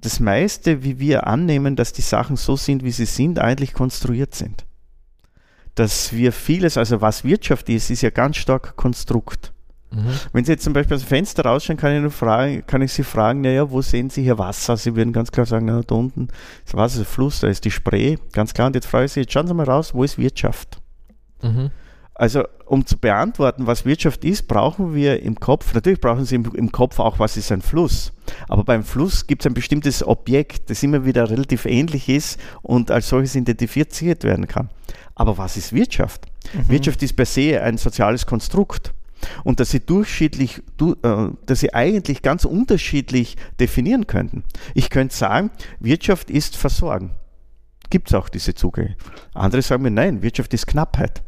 das meiste, wie wir annehmen, dass die Sachen so sind, wie sie sind, eigentlich konstruiert sind. Dass wir vieles, also was Wirtschaft ist, ist ja ganz stark Konstrukt. Mhm. Wenn Sie jetzt zum Beispiel aus dem Fenster rausschauen, kann ich, nur fragen, kann ich Sie fragen, naja, wo sehen Sie hier Wasser? Sie würden ganz klar sagen, na, da unten ist Wasser, ist Fluss, da ist die Spree, ganz klar. Und jetzt frage ich Sie, jetzt schauen Sie mal raus, wo ist Wirtschaft? Mhm. Also, um zu beantworten, was Wirtschaft ist, brauchen wir im Kopf, natürlich brauchen Sie im, im Kopf auch, was ist ein Fluss. Aber beim Fluss gibt es ein bestimmtes Objekt, das immer wieder relativ ähnlich ist und als solches identifiziert werden kann. Aber was ist Wirtschaft? Mhm. Wirtschaft ist per se ein soziales Konstrukt und dass sie durchschnittlich, äh, dass sie eigentlich ganz unterschiedlich definieren könnten. Ich könnte sagen, Wirtschaft ist Versorgen. Gibt es auch diese Zugänge. Andere sagen mir, nein, Wirtschaft ist Knappheit.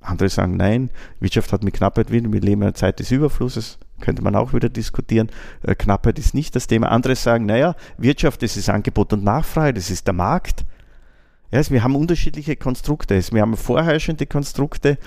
Andere sagen, nein, Wirtschaft hat mit Knappheit wieder, wir leben in einer Zeit des Überflusses, könnte man auch wieder diskutieren. Äh, Knappheit ist nicht das Thema. Andere sagen, naja, Wirtschaft, das ist Angebot und Nachfrage, das ist der Markt. Ja, also wir haben unterschiedliche Konstrukte. Wir haben vorherrschende Konstrukte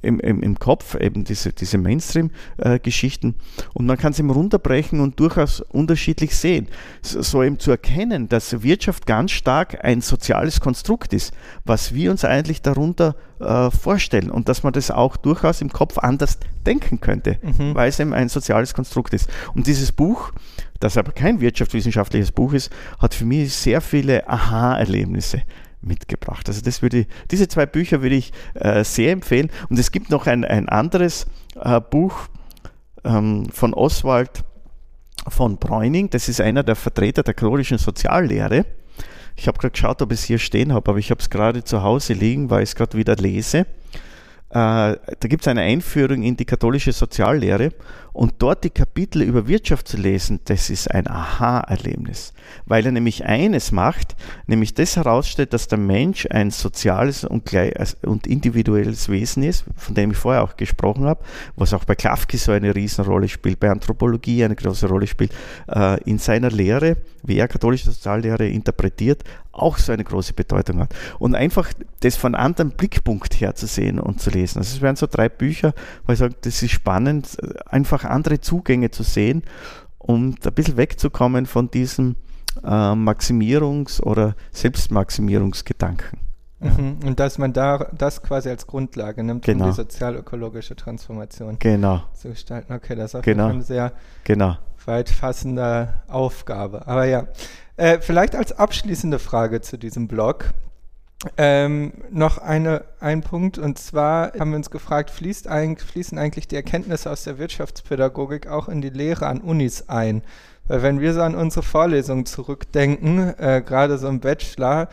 im, im, im Kopf, eben diese, diese Mainstream-Geschichten. und man kann sie eben runterbrechen und durchaus unterschiedlich sehen. So, so, eben zu erkennen, dass Wirtschaft ganz stark ein soziales Konstrukt ist, was wir uns eigentlich darunter äh, vorstellen und dass man das auch durchaus im Kopf anders denken könnte, mhm. weil es eben ein soziales Konstrukt ist. Und dieses Buch, das aber kein wirtschaftswissenschaftliches Buch ist, hat für mich sehr viele Aha-Erlebnisse mitgebracht. Also das würde, diese zwei Bücher würde ich äh, sehr empfehlen. Und es gibt noch ein, ein anderes äh, Buch ähm, von Oswald von Bräuning. Das ist einer der Vertreter der chronischen Soziallehre. Ich habe gerade geschaut, ob ich es hier stehen habe, aber ich habe es gerade zu Hause liegen, weil ich es gerade wieder lese. Äh, da gibt es eine Einführung in die katholische Soziallehre und dort die Kapitel über Wirtschaft zu lesen, das ist ein Aha-Erlebnis, weil er nämlich eines macht, nämlich das herausstellt, dass der Mensch ein soziales und, und individuelles Wesen ist, von dem ich vorher auch gesprochen habe, was auch bei Klafki so eine Riesenrolle spielt, bei Anthropologie eine große Rolle spielt, äh, in seiner Lehre, wie er katholische Soziallehre interpretiert, auch so eine große Bedeutung hat. Und einfach das von einem anderen Blickpunkt her zu sehen und zu lesen. Also es wären so drei Bücher, wo ich sage, das ist spannend, einfach andere Zugänge zu sehen und ein bisschen wegzukommen von diesem äh, Maximierungs- oder Selbstmaximierungsgedanken. Mhm. Und dass man da das quasi als Grundlage nimmt, genau. um die sozial-ökologische Transformation genau. zu gestalten. Okay, das ist auf genau. eine sehr genau. weit fassende Aufgabe. Aber ja, äh, vielleicht als abschließende Frage zu diesem Blog. Ähm, noch eine, ein Punkt, und zwar haben wir uns gefragt, fließt ein, fließen eigentlich die Erkenntnisse aus der Wirtschaftspädagogik auch in die Lehre an Unis ein? Weil wenn wir so an unsere Vorlesungen zurückdenken, äh, gerade so im Bachelor,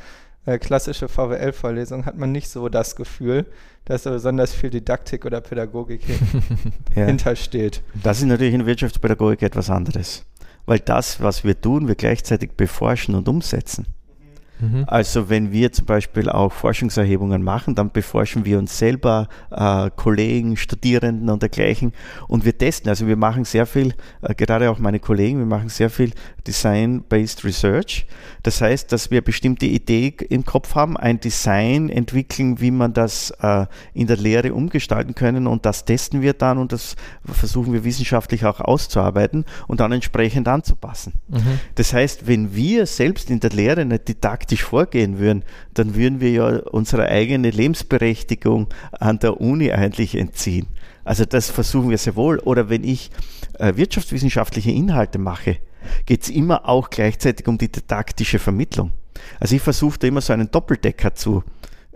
äh, klassische VWL-Vorlesung, hat man nicht so das Gefühl, dass da besonders viel Didaktik oder Pädagogik ja. hintersteht. Das ist natürlich in Wirtschaftspädagogik etwas anderes weil das, was wir tun, wir gleichzeitig beforschen und umsetzen. Mhm. Also wenn wir zum Beispiel auch Forschungserhebungen machen, dann beforschen wir uns selber, äh, Kollegen, Studierenden und dergleichen und wir testen. Also wir machen sehr viel, äh, gerade auch meine Kollegen, wir machen sehr viel Design-Based Research. Das heißt, dass wir bestimmte Idee im Kopf haben, ein Design entwickeln, wie man das äh, in der Lehre umgestalten können und das testen wir dann und das versuchen wir wissenschaftlich auch auszuarbeiten und dann entsprechend anzupassen. Mhm. Das heißt, wenn wir selbst in der Lehre eine Didaktik praktisch vorgehen würden, dann würden wir ja unsere eigene Lebensberechtigung an der Uni eigentlich entziehen. Also das versuchen wir sehr wohl. Oder wenn ich äh, wirtschaftswissenschaftliche Inhalte mache, geht es immer auch gleichzeitig um die didaktische Vermittlung. Also ich versuche da immer so einen Doppeldecker zu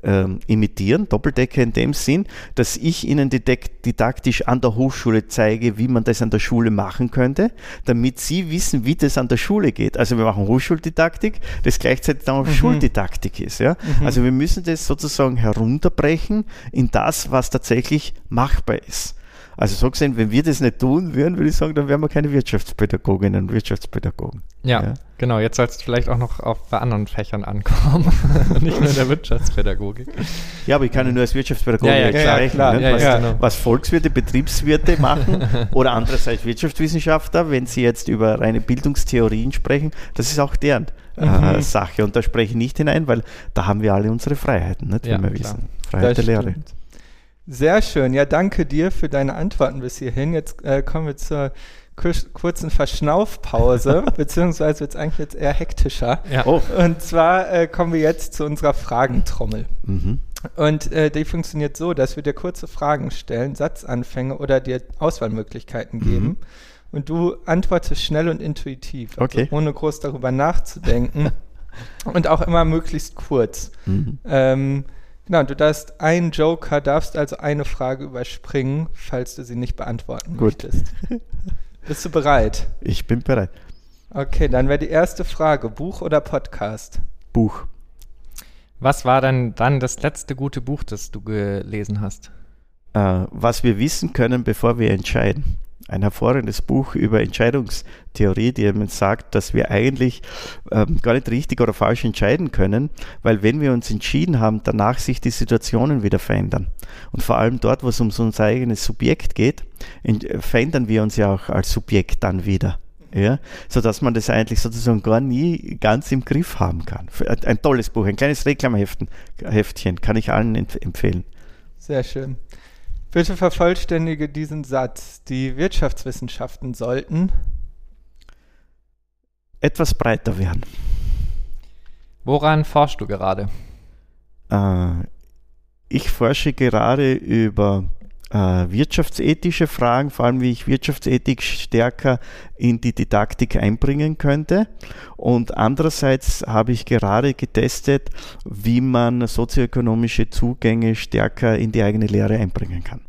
ähm, imitieren, Doppeldecker in dem Sinn, dass ich ihnen didaktisch an der Hochschule zeige, wie man das an der Schule machen könnte, damit sie wissen, wie das an der Schule geht. Also wir machen Hochschuldidaktik, das gleichzeitig dann auch mhm. Schuldidaktik ist. Ja? Mhm. Also wir müssen das sozusagen herunterbrechen in das, was tatsächlich machbar ist. Also so gesehen, wenn wir das nicht tun würden, würde ich sagen, dann wären wir keine Wirtschaftspädagoginnen und Wirtschaftspädagogen. Ja, ja. genau. Jetzt soll es vielleicht auch noch auf, bei anderen Fächern ankommen, nicht nur in der Wirtschaftspädagogik. Ja, aber ich kann ja nur als Wirtschaftspädagoge ja, ja, sprechen, klar, ne? was, genau. was, Volkswirte, Betriebswirte machen oder andererseits Wirtschaftswissenschaftler, wenn sie jetzt über reine Bildungstheorien sprechen, das ist auch deren äh, mhm. Sache und da spreche ich nicht hinein, weil da haben wir alle unsere Freiheiten, nicht, wie wir klar. wissen. Freiheit das der Lehre. Sehr schön. Ja, danke dir für deine Antworten bis hierhin. Jetzt äh, kommen wir zur kurzen Verschnaufpause, beziehungsweise wird es eigentlich jetzt eher hektischer. Ja. Oh. Und zwar äh, kommen wir jetzt zu unserer Fragentrommel. Mhm. Und äh, die funktioniert so, dass wir dir kurze Fragen stellen, Satzanfänge oder dir Auswahlmöglichkeiten mhm. geben. Mhm. Und du antwortest schnell und intuitiv, also okay. ohne groß darüber nachzudenken. und auch immer möglichst kurz. Mhm. Ähm, Genau, du darfst einen Joker, darfst also eine Frage überspringen, falls du sie nicht beantworten Gut. möchtest. Bist du bereit? Ich bin bereit. Okay, dann wäre die erste Frage: Buch oder Podcast? Buch. Was war denn dann das letzte gute Buch, das du gelesen hast? Äh, was wir wissen können, bevor wir entscheiden ein hervorragendes Buch über Entscheidungstheorie, die eben sagt, dass wir eigentlich ähm, gar nicht richtig oder falsch entscheiden können, weil wenn wir uns entschieden haben, danach sich die Situationen wieder verändern. Und vor allem dort, wo es um so unser eigenes Subjekt geht, verändern wir uns ja auch als Subjekt dann wieder. Ja, so dass man das eigentlich sozusagen gar nie ganz im Griff haben kann. Ein tolles Buch, ein kleines Reklamheftchen, kann ich allen empfehlen. Sehr schön. Bitte vervollständige diesen Satz. Die Wirtschaftswissenschaften sollten etwas breiter werden. Woran forschst du gerade? Äh, ich forsche gerade über wirtschaftsethische Fragen, vor allem wie ich Wirtschaftsethik stärker in die Didaktik einbringen könnte. Und andererseits habe ich gerade getestet, wie man sozioökonomische Zugänge stärker in die eigene Lehre einbringen kann.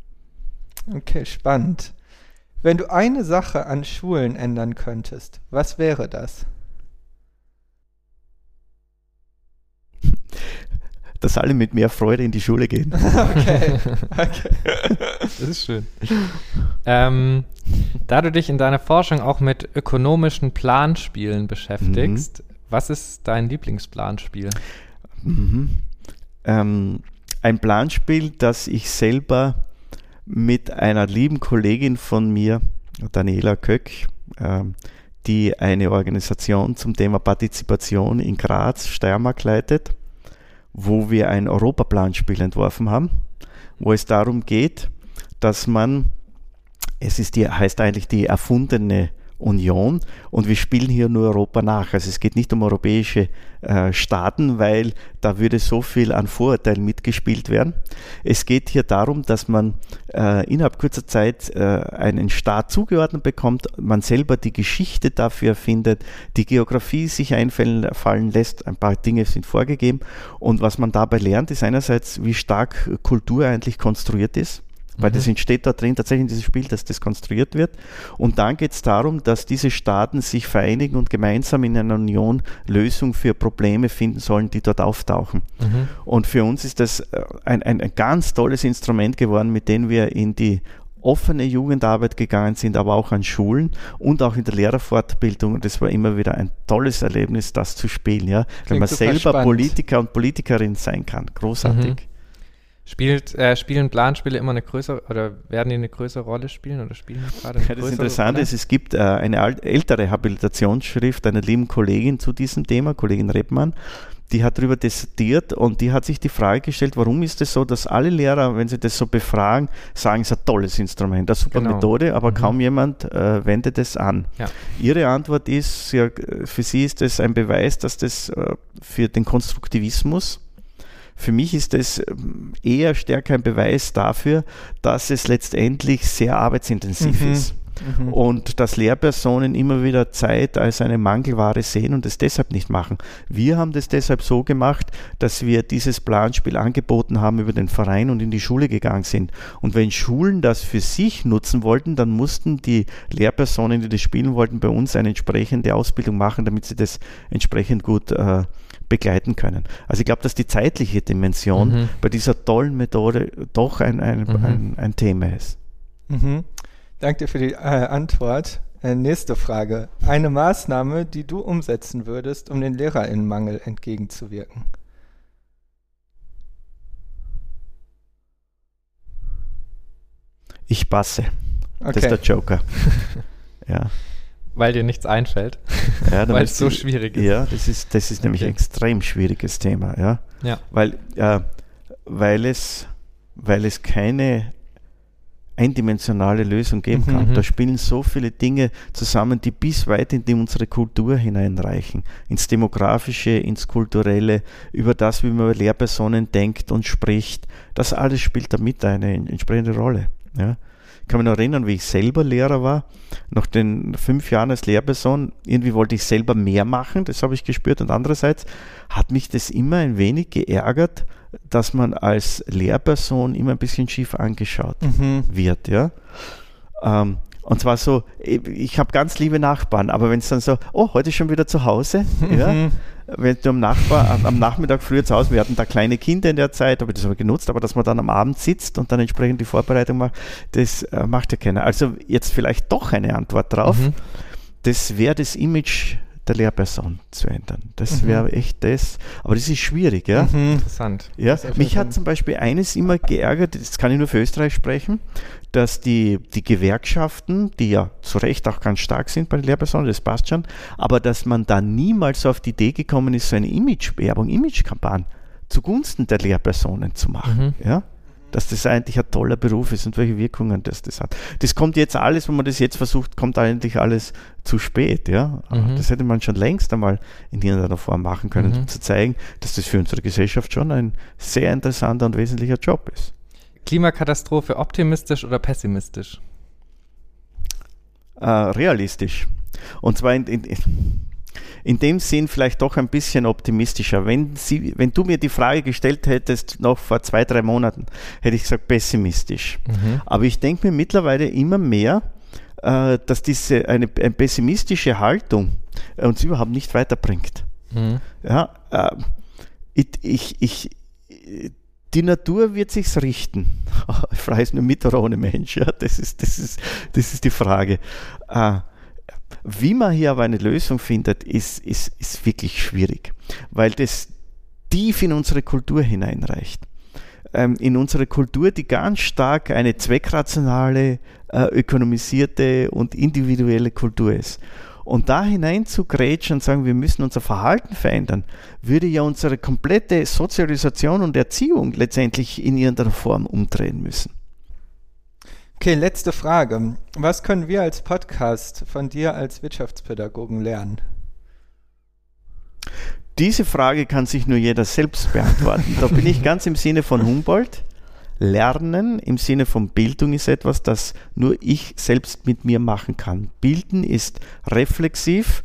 Okay, spannend. Wenn du eine Sache an Schulen ändern könntest, was wäre das? dass alle mit mehr Freude in die Schule gehen. okay. okay. Das ist schön. Ähm, da du dich in deiner Forschung auch mit ökonomischen Planspielen beschäftigst, mhm. was ist dein Lieblingsplanspiel? Mhm. Ähm, ein Planspiel, das ich selber mit einer lieben Kollegin von mir, Daniela Köck, ähm, die eine Organisation zum Thema Partizipation in Graz, Steiermark leitet wo wir ein Europaplanspiel entworfen haben, wo es darum geht, dass man, es ist die, heißt eigentlich die erfundene Union und wir spielen hier nur Europa nach. Also es geht nicht um europäische äh, Staaten, weil da würde so viel an Vorurteilen mitgespielt werden. Es geht hier darum, dass man äh, innerhalb kurzer Zeit äh, einen Staat zugeordnet bekommt, man selber die Geschichte dafür findet, die Geografie sich einfallen lässt, ein paar Dinge sind vorgegeben und was man dabei lernt, ist einerseits, wie stark Kultur eigentlich konstruiert ist weil mhm. das entsteht da drin tatsächlich in diesem Spiel, dass das konstruiert wird. Und dann geht es darum, dass diese Staaten sich vereinigen und gemeinsam in einer Union Lösungen für Probleme finden sollen, die dort auftauchen. Mhm. Und für uns ist das äh, ein, ein, ein ganz tolles Instrument geworden, mit dem wir in die offene Jugendarbeit gegangen sind, aber auch an Schulen und auch in der Lehrerfortbildung. Und das war immer wieder ein tolles Erlebnis, das zu spielen, ja, weil man selber spannend. Politiker und Politikerin sein kann. Großartig. Mhm. Spielt, äh, spielen Planspiele immer eine größere oder werden die eine größere Rolle spielen oder spielen gerade eine ja, Das Interessante ist, es gibt äh, eine ältere Habilitationsschrift einer lieben Kollegin zu diesem Thema, Kollegin Rebmann, die hat darüber dissertiert und die hat sich die Frage gestellt, warum ist es so, dass alle Lehrer, wenn sie das so befragen, sagen, es ist ein tolles Instrument, eine super genau. Methode, aber mhm. kaum jemand äh, wendet es an. Ja. Ihre Antwort ist, ja, für sie ist es ein Beweis, dass das äh, für den Konstruktivismus für mich ist es ähm, eher stärker ein Beweis dafür, dass es letztendlich sehr arbeitsintensiv mhm. ist. Mhm. Und dass Lehrpersonen immer wieder Zeit als eine Mangelware sehen und es deshalb nicht machen. Wir haben das deshalb so gemacht, dass wir dieses Planspiel angeboten haben über den Verein und in die Schule gegangen sind. Und wenn Schulen das für sich nutzen wollten, dann mussten die Lehrpersonen, die das spielen wollten, bei uns eine entsprechende Ausbildung machen, damit sie das entsprechend gut äh, begleiten können. Also ich glaube, dass die zeitliche Dimension mhm. bei dieser tollen Methode doch ein, ein, mhm. ein, ein Thema ist. Mhm. Danke für die äh, Antwort. Äh, nächste Frage. Eine Maßnahme, die du umsetzen würdest, um den Lehrerinnenmangel entgegenzuwirken? Ich passe. Okay. Das ist der Joker. ja. Weil dir nichts einfällt. Ja, Weil es so schwierig ist. Ja, das ist, das ist nämlich okay. ein extrem schwieriges Thema. Ja. ja. Weil, äh, weil, es, weil es keine eindimensionale Lösung geben kann. Mhm. Da spielen so viele Dinge zusammen, die bis weit in die unsere Kultur hineinreichen, ins Demografische, ins Kulturelle, über das, wie man über Lehrpersonen denkt und spricht. Das alles spielt damit eine entsprechende Rolle. Ja. Ich kann mich noch erinnern, wie ich selber Lehrer war. Nach den fünf Jahren als Lehrperson, irgendwie wollte ich selber mehr machen, das habe ich gespürt. Und andererseits hat mich das immer ein wenig geärgert, dass man als Lehrperson immer ein bisschen schief angeschaut mhm. wird. Ja? Ähm, und zwar so, ich habe ganz liebe Nachbarn, aber wenn es dann so, oh, heute schon wieder zu Hause, ja, wenn du am, Nachbar, am Nachmittag früher zu Hause, wir hatten da kleine Kinder in der Zeit, habe ich das aber genutzt, aber dass man dann am Abend sitzt und dann entsprechend die Vorbereitung macht, das äh, macht ja keiner. Also jetzt vielleicht doch eine Antwort drauf. Mhm. Das wäre das Image der Lehrperson zu ändern. Das mhm. wäre echt das. Aber das ist schwierig, ja. Mhm. Interessant. Ja, mich hat zum Beispiel eines immer geärgert, das kann ich nur für Österreich sprechen, dass die, die Gewerkschaften, die ja zu Recht auch ganz stark sind bei den Lehrpersonen, das passt schon, aber dass man da niemals auf die Idee gekommen ist, so eine Imagewerbung, Imagekampagne zugunsten der Lehrpersonen zu machen. Mhm. Ja? Dass das eigentlich ein toller Beruf ist und welche Wirkungen das, das hat. Das kommt jetzt alles, wenn man das jetzt versucht, kommt eigentlich alles zu spät. Ja? Mhm. Das hätte man schon längst einmal in irgendeiner Form machen können, mhm. um zu zeigen, dass das für unsere Gesellschaft schon ein sehr interessanter und wesentlicher Job ist. Klimakatastrophe optimistisch oder pessimistisch? Äh, realistisch. Und zwar in, in, in dem Sinn vielleicht doch ein bisschen optimistischer. Wenn, Sie, wenn du mir die Frage gestellt hättest, noch vor zwei, drei Monaten, hätte ich gesagt pessimistisch. Mhm. Aber ich denke mir mittlerweile immer mehr, äh, dass diese eine, eine, pessimistische Haltung uns überhaupt nicht weiterbringt. Mhm. Ja, äh, ich, ich, ich, die Natur wird sich's richten. Ich weiß nur mit oder ohne Mensch. Ja, das ist, das ist, das ist die Frage. Äh, wie man hier aber eine Lösung findet, ist, ist, ist wirklich schwierig, weil das tief in unsere Kultur hineinreicht. Ähm, in unsere Kultur, die ganz stark eine zweckrationale, äh, ökonomisierte und individuelle Kultur ist. Und da hinein zu grätschen und sagen, wir müssen unser Verhalten verändern, würde ja unsere komplette Sozialisation und Erziehung letztendlich in irgendeiner Form umdrehen müssen. Okay, letzte Frage. Was können wir als Podcast von dir als Wirtschaftspädagogen lernen? Diese Frage kann sich nur jeder selbst beantworten. da bin ich ganz im Sinne von Humboldt. Lernen im Sinne von Bildung ist etwas, das nur ich selbst mit mir machen kann. Bilden ist reflexiv,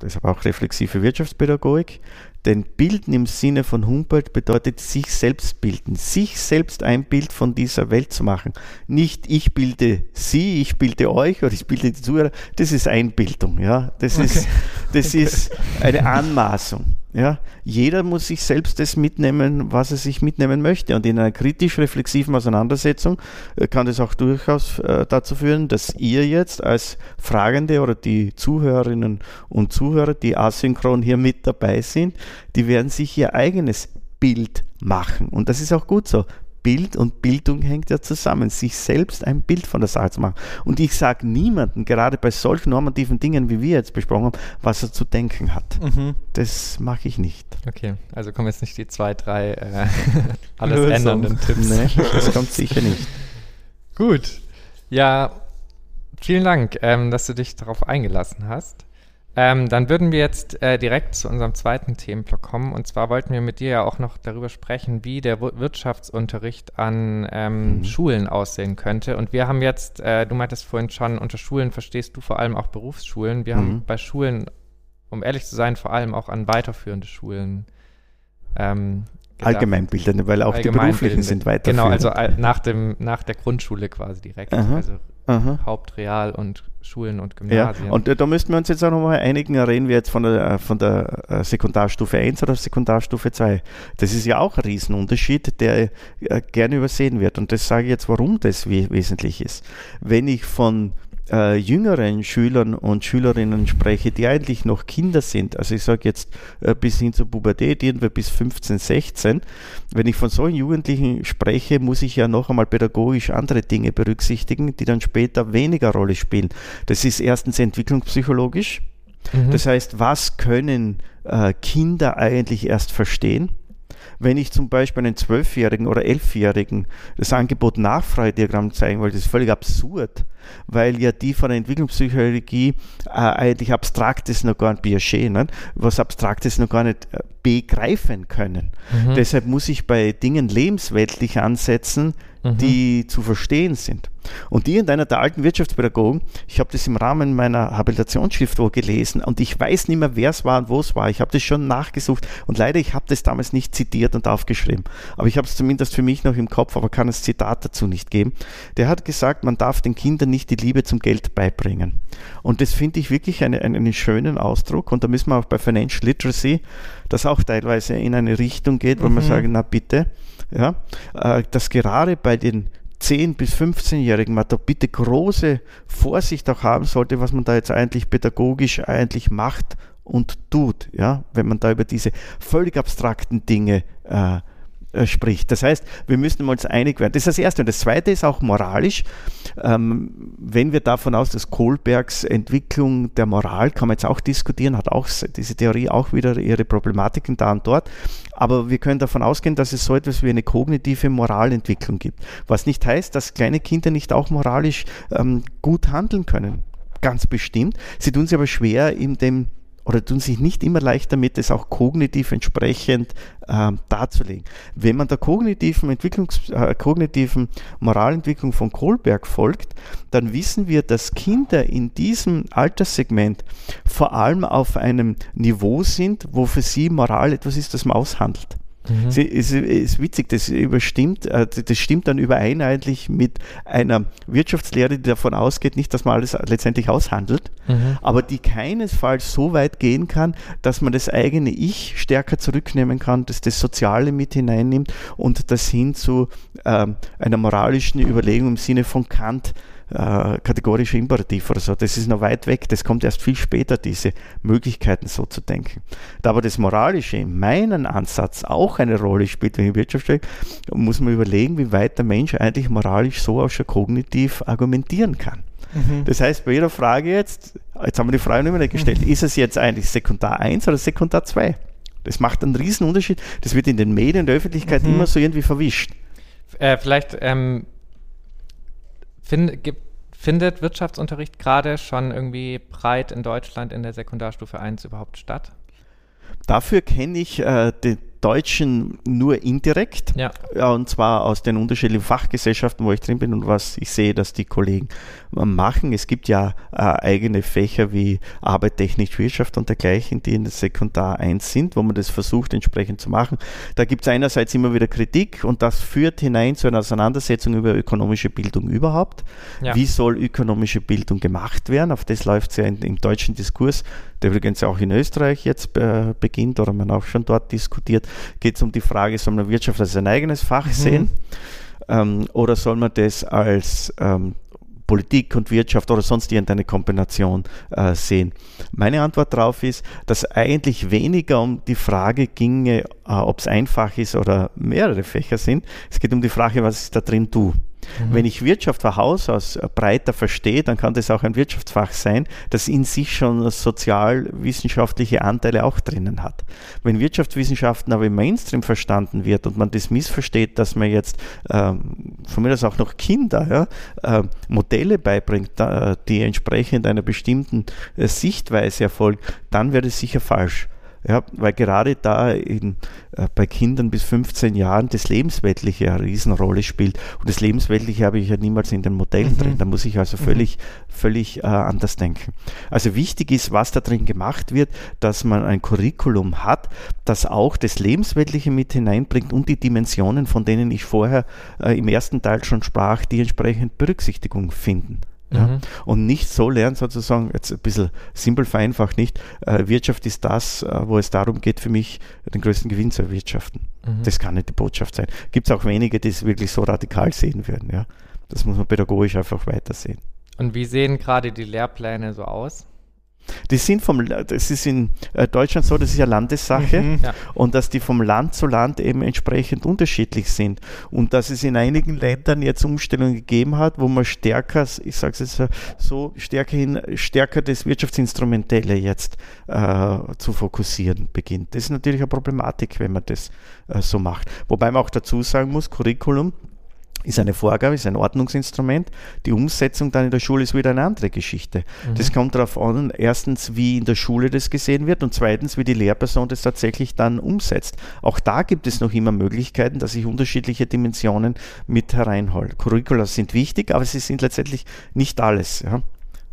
deshalb auch reflexive Wirtschaftspädagogik. Denn Bilden im Sinne von Humboldt bedeutet sich selbst bilden, sich selbst ein Bild von dieser Welt zu machen. Nicht ich bilde Sie, ich bilde euch oder ich bilde die Zuhörer. Das ist Einbildung, ja. Das okay. ist, das okay. ist eine Anmaßung. Ja, jeder muss sich selbst das mitnehmen, was er sich mitnehmen möchte. Und in einer kritisch-reflexiven Auseinandersetzung äh, kann das auch durchaus äh, dazu führen, dass ihr jetzt als Fragende oder die Zuhörerinnen und Zuhörer, die asynchron hier mit dabei sind, die werden sich ihr eigenes Bild machen. Und das ist auch gut so. Bild und Bildung hängt ja zusammen, sich selbst ein Bild von der Sache zu machen. Und ich sage niemandem, gerade bei solchen normativen Dingen, wie wir jetzt besprochen haben, was er zu denken hat. Mhm. Das mache ich nicht. Okay, also kommen jetzt nicht die zwei, drei äh, alles Lösung. ändernden Tipps. Nee, das kommt sicher nicht. Gut. Ja, vielen Dank, ähm, dass du dich darauf eingelassen hast. Ähm, dann würden wir jetzt äh, direkt zu unserem zweiten Themenblock kommen. Und zwar wollten wir mit dir ja auch noch darüber sprechen, wie der Wirtschaftsunterricht an ähm, mhm. Schulen aussehen könnte. Und wir haben jetzt, äh, du meintest vorhin schon, unter Schulen verstehst du vor allem auch Berufsschulen. Wir mhm. haben bei Schulen, um ehrlich zu sein, vor allem auch an weiterführende Schulen. Ähm, Allgemeinbildende, weil auch die beruflichen sind weiterführend. Genau, also nach, dem, nach der Grundschule quasi direkt. Aha. Also Aha. Hauptreal und Schulen und Gymnasien. Ja, und äh, da müssten wir uns jetzt auch nochmal einigen, reden wir jetzt von der, äh, von der äh, Sekundarstufe 1 oder Sekundarstufe 2. Das ist ja auch ein Riesenunterschied, der äh, gerne übersehen wird. Und das sage ich jetzt, warum das we wesentlich ist. Wenn ich von äh, jüngeren Schülern und Schülerinnen spreche, die eigentlich noch Kinder sind, also ich sage jetzt äh, bis hin zur Pubertät, irgendwo bis 15, 16, wenn ich von solchen Jugendlichen spreche, muss ich ja noch einmal pädagogisch andere Dinge berücksichtigen, die dann später weniger Rolle spielen. Das ist erstens entwicklungspsychologisch. Mhm. Das heißt, was können äh, Kinder eigentlich erst verstehen? Wenn ich zum Beispiel einen Zwölfjährigen oder Elfjährigen das Angebot Nachfragediagramm zeigen wollte, das ist völlig absurd, weil ja die von der Entwicklungspsychologie äh, eigentlich Abstraktes noch gar nicht, Piaget, ne? was Abstraktes noch gar nicht äh, begreifen können. Mhm. Deshalb muss ich bei Dingen lebensweltlich ansetzen, mhm. die zu verstehen sind. Und die in einer der alten Wirtschaftspädagogen, ich habe das im Rahmen meiner Habilitationsschrift wo gelesen und ich weiß nicht mehr, wer es war und wo es war. Ich habe das schon nachgesucht und leider, ich habe das damals nicht zitiert und aufgeschrieben. Aber ich habe es zumindest für mich noch im Kopf, aber kann das Zitat dazu nicht geben. Der hat gesagt, man darf den Kindern nicht die Liebe zum Geld beibringen. Und das finde ich wirklich eine, einen, einen schönen Ausdruck und da müssen wir auch bei Financial Literacy, das auch teilweise in eine Richtung geht, wo mhm. man sagen, na bitte, ja, äh, dass gerade bei den 10- bis 15-Jährigen man da bitte große Vorsicht auch haben sollte, was man da jetzt eigentlich pädagogisch eigentlich macht und tut, ja, wenn man da über diese völlig abstrakten Dinge äh, äh, spricht. Das heißt, wir müssen uns einig werden. Das ist das Erste. Und das Zweite ist auch moralisch. Ähm, wenn wir davon aus, dass Kohlbergs Entwicklung der Moral, kann man jetzt auch diskutieren, hat auch diese Theorie auch wieder ihre Problematiken da und dort. Aber wir können davon ausgehen, dass es so etwas wie eine kognitive Moralentwicklung gibt. Was nicht heißt, dass kleine Kinder nicht auch moralisch ähm, gut handeln können. Ganz bestimmt. Sie tun sich aber schwer in dem oder tun sich nicht immer leicht damit, es auch kognitiv entsprechend äh, darzulegen. Wenn man der kognitiven Entwicklungs, äh, kognitiven Moralentwicklung von Kohlberg folgt, dann wissen wir, dass Kinder in diesem Alterssegment vor allem auf einem Niveau sind, wo für sie Moral etwas ist, das man aushandelt. Mhm. Sie, ist, ist witzig, das überstimmt, äh, das stimmt dann überein eigentlich mit einer Wirtschaftslehre, die davon ausgeht, nicht, dass man alles letztendlich aushandelt, mhm. aber die keinesfalls so weit gehen kann, dass man das eigene Ich stärker zurücknehmen kann, dass das Soziale mit hineinnimmt und das hin zu äh, einer moralischen Überlegung im Sinne von Kant äh, kategorische Imperativ oder so. Das ist noch weit weg. Das kommt erst viel später, diese Möglichkeiten so zu denken. Da aber das Moralische in meinem Ansatz auch eine Rolle spielt, wenn ich Wirtschaft spreche, muss man überlegen, wie weit der Mensch eigentlich moralisch so auch schon kognitiv argumentieren kann. Mhm. Das heißt, bei jeder Frage jetzt, jetzt haben wir die Frage nicht mehr gestellt, mhm. ist es jetzt eigentlich Sekundar 1 oder Sekundar 2? Das macht einen riesen Unterschied. Das wird in den Medien, der Öffentlichkeit mhm. immer so irgendwie verwischt. Äh, vielleicht ähm, Find, gibt, findet Wirtschaftsunterricht gerade schon irgendwie breit in Deutschland in der Sekundarstufe 1 überhaupt statt? Dafür kenne ich äh, den Deutschen nur indirekt. Ja. Und zwar aus den unterschiedlichen Fachgesellschaften, wo ich drin bin und was ich sehe, dass die Kollegen machen. Es gibt ja äh, eigene Fächer wie Arbeit, Technik, Wirtschaft und dergleichen, die in der Sekundar 1 sind, wo man das versucht entsprechend zu machen. Da gibt es einerseits immer wieder Kritik und das führt hinein zu einer Auseinandersetzung über ökonomische Bildung überhaupt. Ja. Wie soll ökonomische Bildung gemacht werden? Auf das läuft es ja in, im deutschen Diskurs, der übrigens auch in Österreich jetzt äh, beginnt oder man auch schon dort diskutiert, geht es um die Frage, soll man Wirtschaft als ein eigenes Fach mhm. sehen? Ähm, oder soll man das als ähm, Politik und Wirtschaft oder sonst irgendeine Kombination äh, sehen? Meine Antwort darauf ist, dass eigentlich weniger um die Frage ginge, äh, ob es einfach ist oder mehrere Fächer sind. Es geht um die Frage, was ist da drin du? Mhm. Wenn ich Wirtschaft von Haus aus breiter verstehe, dann kann das auch ein Wirtschaftsfach sein, das in sich schon sozialwissenschaftliche Anteile auch drinnen hat. Wenn Wirtschaftswissenschaften aber im Mainstream verstanden wird und man das missversteht, dass man jetzt ähm, von mir aus auch noch Kinder ja, äh, Modelle beibringt, äh, die entsprechend einer bestimmten äh, Sichtweise erfolgen, dann wäre das sicher falsch. Ja, weil gerade da in, äh, bei Kindern bis 15 Jahren das Lebensweltliche eine Riesenrolle spielt. Und das Lebensweltliche habe ich ja niemals in den Modellen mhm. drin. Da muss ich also mhm. völlig, mhm. völlig äh, anders denken. Also wichtig ist, was da drin gemacht wird, dass man ein Curriculum hat, das auch das Lebensweltliche mit hineinbringt und die Dimensionen, von denen ich vorher äh, im ersten Teil schon sprach, die entsprechend Berücksichtigung finden. Ja? Mhm. Und nicht so lernen, sozusagen, jetzt ein bisschen simpel vereinfacht nicht, äh, Wirtschaft ist das, äh, wo es darum geht, für mich den größten Gewinn zu erwirtschaften. Mhm. Das kann nicht die Botschaft sein. Gibt es auch wenige, die es wirklich so radikal sehen würden. Ja? Das muss man pädagogisch einfach weitersehen. Und wie sehen gerade die Lehrpläne so aus? Die sind vom, das ist in äh, Deutschland so, das ist ja Landessache mhm, ja. und dass die vom Land zu Land eben entsprechend unterschiedlich sind und dass es in einigen Ländern jetzt Umstellungen gegeben hat, wo man stärker, ich sage es jetzt so, stärker hin, stärker das Wirtschaftsinstrumentelle jetzt äh, zu fokussieren beginnt. Das ist natürlich eine Problematik, wenn man das äh, so macht. Wobei man auch dazu sagen muss, Curriculum ist eine Vorgabe, ist ein Ordnungsinstrument. Die Umsetzung dann in der Schule ist wieder eine andere Geschichte. Mhm. Das kommt darauf an, erstens, wie in der Schule das gesehen wird und zweitens, wie die Lehrperson das tatsächlich dann umsetzt. Auch da gibt es noch immer Möglichkeiten, dass ich unterschiedliche Dimensionen mit hereinhole. Curricula sind wichtig, aber sie sind letztendlich nicht alles. Ja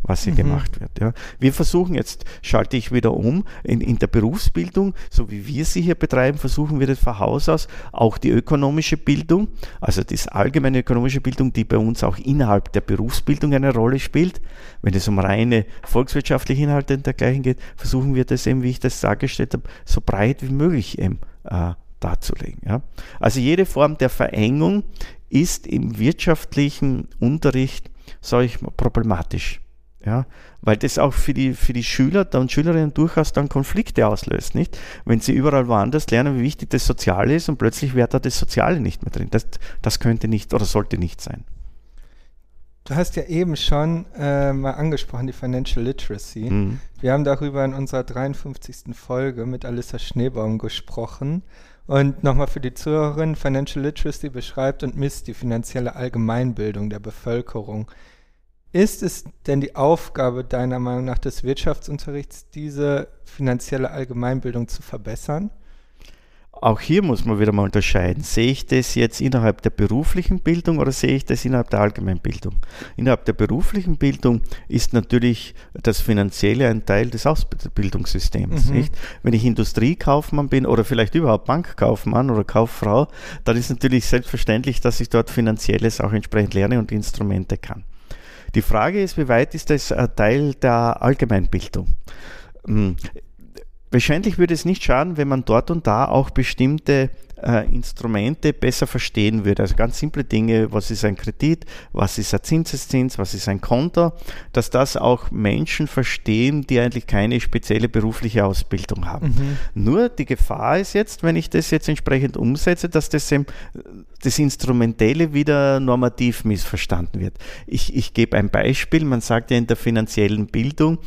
was hier mhm. gemacht wird. Ja. Wir versuchen jetzt, schalte ich wieder um, in, in der Berufsbildung, so wie wir sie hier betreiben, versuchen wir das von Haus aus auch die ökonomische Bildung, also die allgemeine ökonomische Bildung, die bei uns auch innerhalb der Berufsbildung eine Rolle spielt. Wenn es um reine volkswirtschaftliche Inhalte und dergleichen geht, versuchen wir das eben, wie ich das dargestellt habe, so breit wie möglich eben äh, darzulegen. Ja. Also jede Form der Verengung ist im wirtschaftlichen Unterricht, sage ich mal, problematisch. Ja, weil das auch für die, für die Schüler und Schülerinnen durchaus dann Konflikte auslöst, nicht? Wenn sie überall woanders lernen, wie wichtig das Soziale ist und plötzlich wäre da das Soziale nicht mehr drin. Das, das könnte nicht oder sollte nicht sein. Du hast ja eben schon äh, mal angesprochen, die Financial Literacy. Mhm. Wir haben darüber in unserer 53. Folge mit Alissa Schneebaum gesprochen. Und nochmal für die Zuhörerin, Financial Literacy beschreibt und misst die finanzielle Allgemeinbildung der Bevölkerung. Ist es denn die Aufgabe deiner Meinung nach des Wirtschaftsunterrichts, diese finanzielle Allgemeinbildung zu verbessern? Auch hier muss man wieder mal unterscheiden. Sehe ich das jetzt innerhalb der beruflichen Bildung oder sehe ich das innerhalb der Allgemeinbildung? Innerhalb der beruflichen Bildung ist natürlich das Finanzielle ein Teil des Ausbildungssystems. Mhm. Nicht? Wenn ich Industriekaufmann bin oder vielleicht überhaupt Bankkaufmann oder Kauffrau, dann ist natürlich selbstverständlich, dass ich dort Finanzielles auch entsprechend lerne und Instrumente kann. Die Frage ist, wie weit ist das Teil der Allgemeinbildung? Hm. Wahrscheinlich würde es nicht schaden, wenn man dort und da auch bestimmte äh, Instrumente besser verstehen würde. Also ganz simple Dinge, was ist ein Kredit, was ist ein Zinseszins, was ist ein Konto, dass das auch Menschen verstehen, die eigentlich keine spezielle berufliche Ausbildung haben. Mhm. Nur die Gefahr ist jetzt, wenn ich das jetzt entsprechend umsetze, dass das, das Instrumentelle wieder normativ missverstanden wird. Ich, ich gebe ein Beispiel, man sagt ja in der finanziellen Bildung,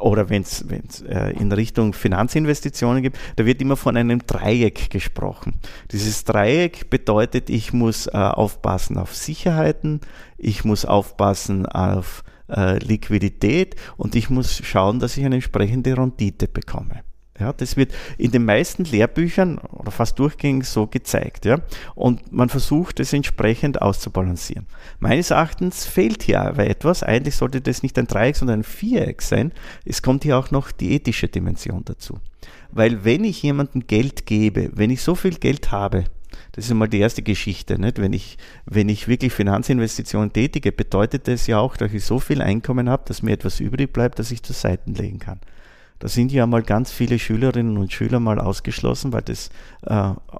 oder wenn es äh, in Richtung Finanzinvestitionen gibt, da wird immer von einem Dreieck gesprochen. Dieses Dreieck bedeutet, ich muss äh, aufpassen auf Sicherheiten, ich muss aufpassen auf äh, Liquidität und ich muss schauen, dass ich eine entsprechende Rendite bekomme. Ja, das wird in den meisten Lehrbüchern oder fast durchgängig so gezeigt. Ja? Und man versucht es entsprechend auszubalancieren. Meines Erachtens fehlt hier aber etwas. Eigentlich sollte das nicht ein Dreieck, sondern ein Viereck sein. Es kommt hier auch noch die ethische Dimension dazu. Weil wenn ich jemandem Geld gebe, wenn ich so viel Geld habe, das ist einmal die erste Geschichte. Nicht? Wenn, ich, wenn ich wirklich Finanzinvestitionen tätige, bedeutet das ja auch, dass ich so viel Einkommen habe, dass mir etwas übrig bleibt, das ich zur Seite legen kann. Da sind ja mal ganz viele Schülerinnen und Schüler mal ausgeschlossen, weil das, äh,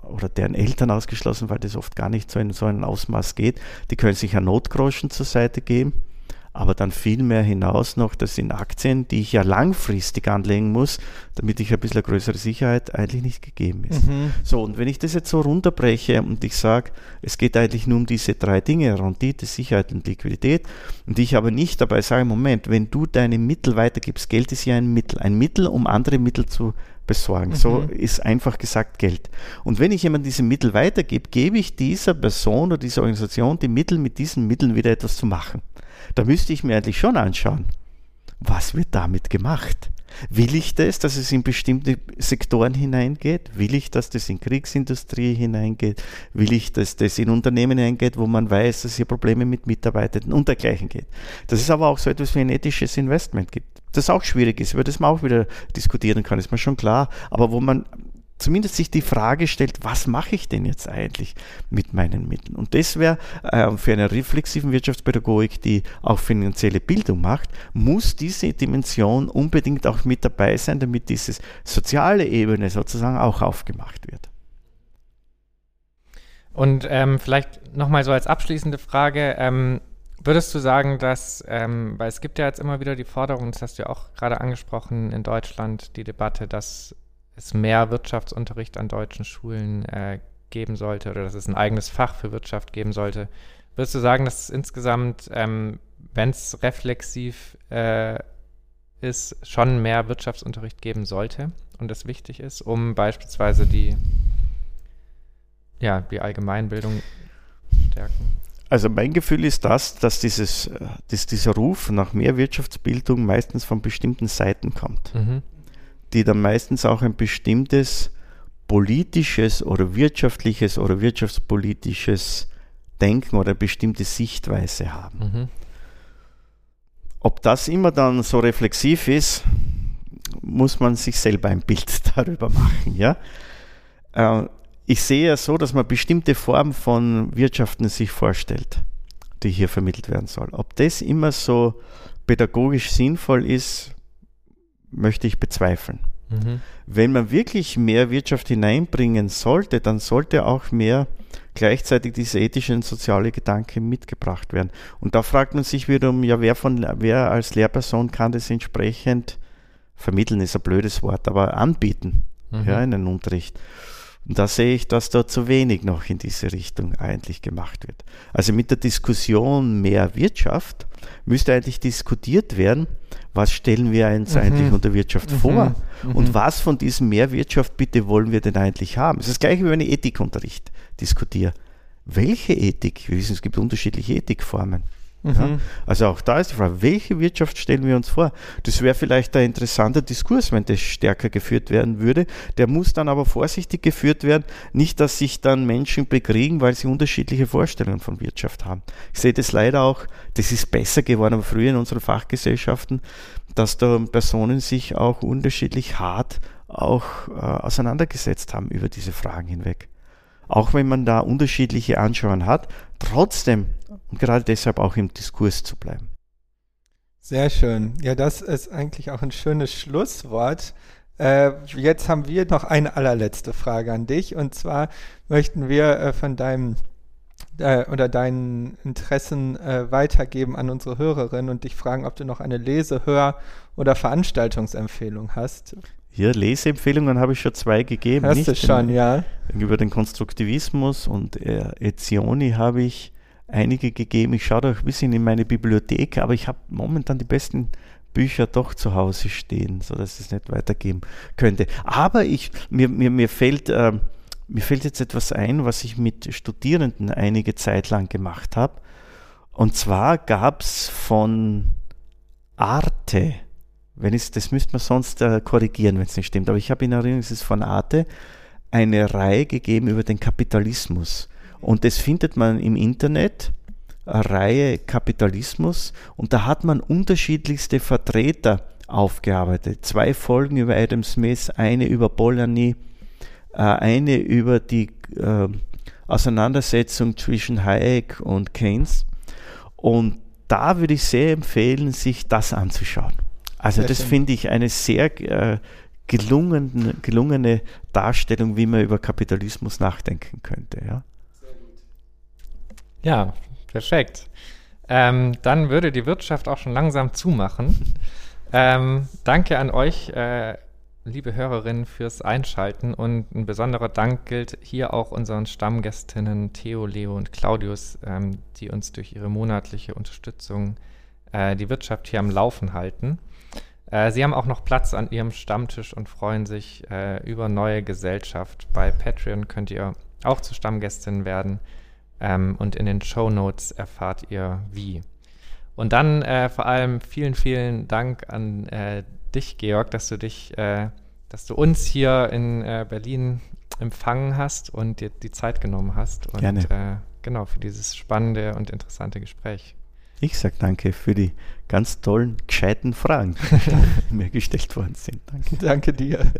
oder deren Eltern ausgeschlossen, weil das oft gar nicht so in so ein Ausmaß geht. Die können sich ein Notgroschen zur Seite geben. Aber dann viel mehr hinaus noch, das sind Aktien, die ich ja langfristig anlegen muss, damit ich ein bisschen größere Sicherheit eigentlich nicht gegeben ist. Mhm. So, und wenn ich das jetzt so runterbreche und ich sage, es geht eigentlich nur um diese drei Dinge, Rendite, Sicherheit und Liquidität, und ich aber nicht dabei sage, Moment, wenn du deine Mittel weitergibst, Geld ist ja ein Mittel, ein Mittel, um andere Mittel zu besorgen. Mhm. So ist einfach gesagt Geld. Und wenn ich jemand diese Mittel weitergebe, gebe ich dieser Person oder dieser Organisation die Mittel, mit diesen Mitteln wieder etwas zu machen. Da müsste ich mir eigentlich schon anschauen, was wird damit gemacht? Will ich das, dass es in bestimmte Sektoren hineingeht? Will ich, dass das in Kriegsindustrie hineingeht? Will ich, dass das in Unternehmen hineingeht, wo man weiß, dass hier Probleme mit Mitarbeitern und dergleichen geht? Dass es aber auch so etwas wie ein ethisches Investment gibt. Das auch schwierig ist, über das man auch wieder diskutieren kann, ist mir schon klar. Aber wo man zumindest sich die Frage stellt, was mache ich denn jetzt eigentlich mit meinen Mitteln? Und das wäre äh, für eine reflexiven Wirtschaftspädagogik, die auch finanzielle Bildung macht, muss diese Dimension unbedingt auch mit dabei sein, damit diese soziale Ebene sozusagen auch aufgemacht wird. Und ähm, vielleicht nochmal so als abschließende Frage, ähm, würdest du sagen, dass, ähm, weil es gibt ja jetzt immer wieder die Forderung, das hast du ja auch gerade angesprochen in Deutschland, die Debatte, dass es mehr Wirtschaftsunterricht an deutschen Schulen äh, geben sollte oder dass es ein eigenes Fach für Wirtschaft geben sollte. Würdest du sagen, dass es insgesamt, ähm, wenn es reflexiv äh, ist, schon mehr Wirtschaftsunterricht geben sollte und das wichtig ist, um beispielsweise die, ja, die Allgemeinbildung stärken? Also mein Gefühl ist das, dass, dieses, äh, dass dieser Ruf nach mehr Wirtschaftsbildung meistens von bestimmten Seiten kommt. Mhm die dann meistens auch ein bestimmtes politisches oder wirtschaftliches oder wirtschaftspolitisches Denken oder eine bestimmte Sichtweise haben. Mhm. Ob das immer dann so reflexiv ist, muss man sich selber ein Bild darüber machen. Ja? Äh, ich sehe ja so, dass man bestimmte Formen von Wirtschaften sich vorstellt, die hier vermittelt werden soll. Ob das immer so pädagogisch sinnvoll ist, möchte ich bezweifeln. Mhm. Wenn man wirklich mehr Wirtschaft hineinbringen sollte, dann sollte auch mehr gleichzeitig dieser ethische und soziale Gedanke mitgebracht werden. Und da fragt man sich wiederum, ja, wer, von, wer als Lehrperson kann das entsprechend vermitteln, ist ein blödes Wort, aber anbieten mhm. ja, in den Unterricht. Und da sehe ich, dass da zu wenig noch in diese Richtung eigentlich gemacht wird. Also mit der Diskussion mehr Wirtschaft müsste eigentlich diskutiert werden, was stellen wir uns mhm. eigentlich unter Wirtschaft mhm. vor mhm. und was von diesem mehr Wirtschaft bitte wollen wir denn eigentlich haben. Es ist das gleiche, wie wenn ich Ethikunterricht diskutiere. Welche Ethik? Wir wissen, es gibt unterschiedliche Ethikformen. Mhm. Ja? Also auch da ist die Frage, welche Wirtschaft stellen wir uns vor? Das wäre vielleicht ein interessanter Diskurs, wenn das stärker geführt werden würde. Der muss dann aber vorsichtig geführt werden, nicht, dass sich dann Menschen bekriegen, weil sie unterschiedliche Vorstellungen von Wirtschaft haben. Ich sehe das leider auch, das ist besser geworden, aber früher in unseren Fachgesellschaften, dass da Personen sich auch unterschiedlich hart auch äh, auseinandergesetzt haben über diese Fragen hinweg. Auch wenn man da unterschiedliche Anschauungen hat, trotzdem und gerade deshalb auch im Diskurs zu bleiben. Sehr schön. Ja, das ist eigentlich auch ein schönes Schlusswort. Äh, jetzt haben wir noch eine allerletzte Frage an dich. Und zwar möchten wir äh, von deinem äh, oder deinen Interessen äh, weitergeben an unsere Hörerinnen und dich fragen, ob du noch eine Lese-, Hör- oder Veranstaltungsempfehlung hast. Hier, Leseempfehlungen habe ich schon zwei gegeben. Hast du schon, ja. Über den Konstruktivismus und äh, Ezioni habe ich einige gegeben. Ich schaue da ein bisschen in meine Bibliothek, aber ich habe momentan die besten Bücher doch zu Hause stehen, sodass es nicht weitergeben könnte. Aber ich, mir, mir, mir, fällt, äh, mir fällt jetzt etwas ein, was ich mit Studierenden einige Zeit lang gemacht habe. Und zwar gab es von Arte, wenn es, das müsste man sonst äh, korrigieren, wenn es nicht stimmt, aber ich habe in Erinnerung, es ist von Arte, eine Reihe gegeben über den Kapitalismus. Und das findet man im Internet, eine Reihe Kapitalismus. Und da hat man unterschiedlichste Vertreter aufgearbeitet. Zwei Folgen über Adam Smith, eine über Polanyi, äh, eine über die äh, Auseinandersetzung zwischen Hayek und Keynes. Und da würde ich sehr empfehlen, sich das anzuschauen. Also sehr das finde ich eine sehr äh, gelungene, gelungene Darstellung, wie man über Kapitalismus nachdenken könnte. Ja. Ja, perfekt. Ähm, dann würde die Wirtschaft auch schon langsam zumachen. ähm, danke an euch, äh, liebe Hörerinnen, fürs Einschalten und ein besonderer Dank gilt hier auch unseren Stammgästinnen Theo, Leo und Claudius, ähm, die uns durch ihre monatliche Unterstützung äh, die Wirtschaft hier am Laufen halten. Äh, sie haben auch noch Platz an ihrem Stammtisch und freuen sich äh, über neue Gesellschaft. Bei Patreon könnt ihr auch zu Stammgästin werden ähm, und in den Show Notes erfahrt ihr wie. Und dann äh, vor allem vielen, vielen Dank an äh, dich, Georg, dass du dich, äh, dass du uns hier in äh, Berlin empfangen hast und dir die Zeit genommen hast. Und, Gerne. Äh, genau, für dieses spannende und interessante Gespräch. Ich sage danke für die ganz tollen, gescheiten Fragen, die mir gestellt worden sind. Danke. Danke dir.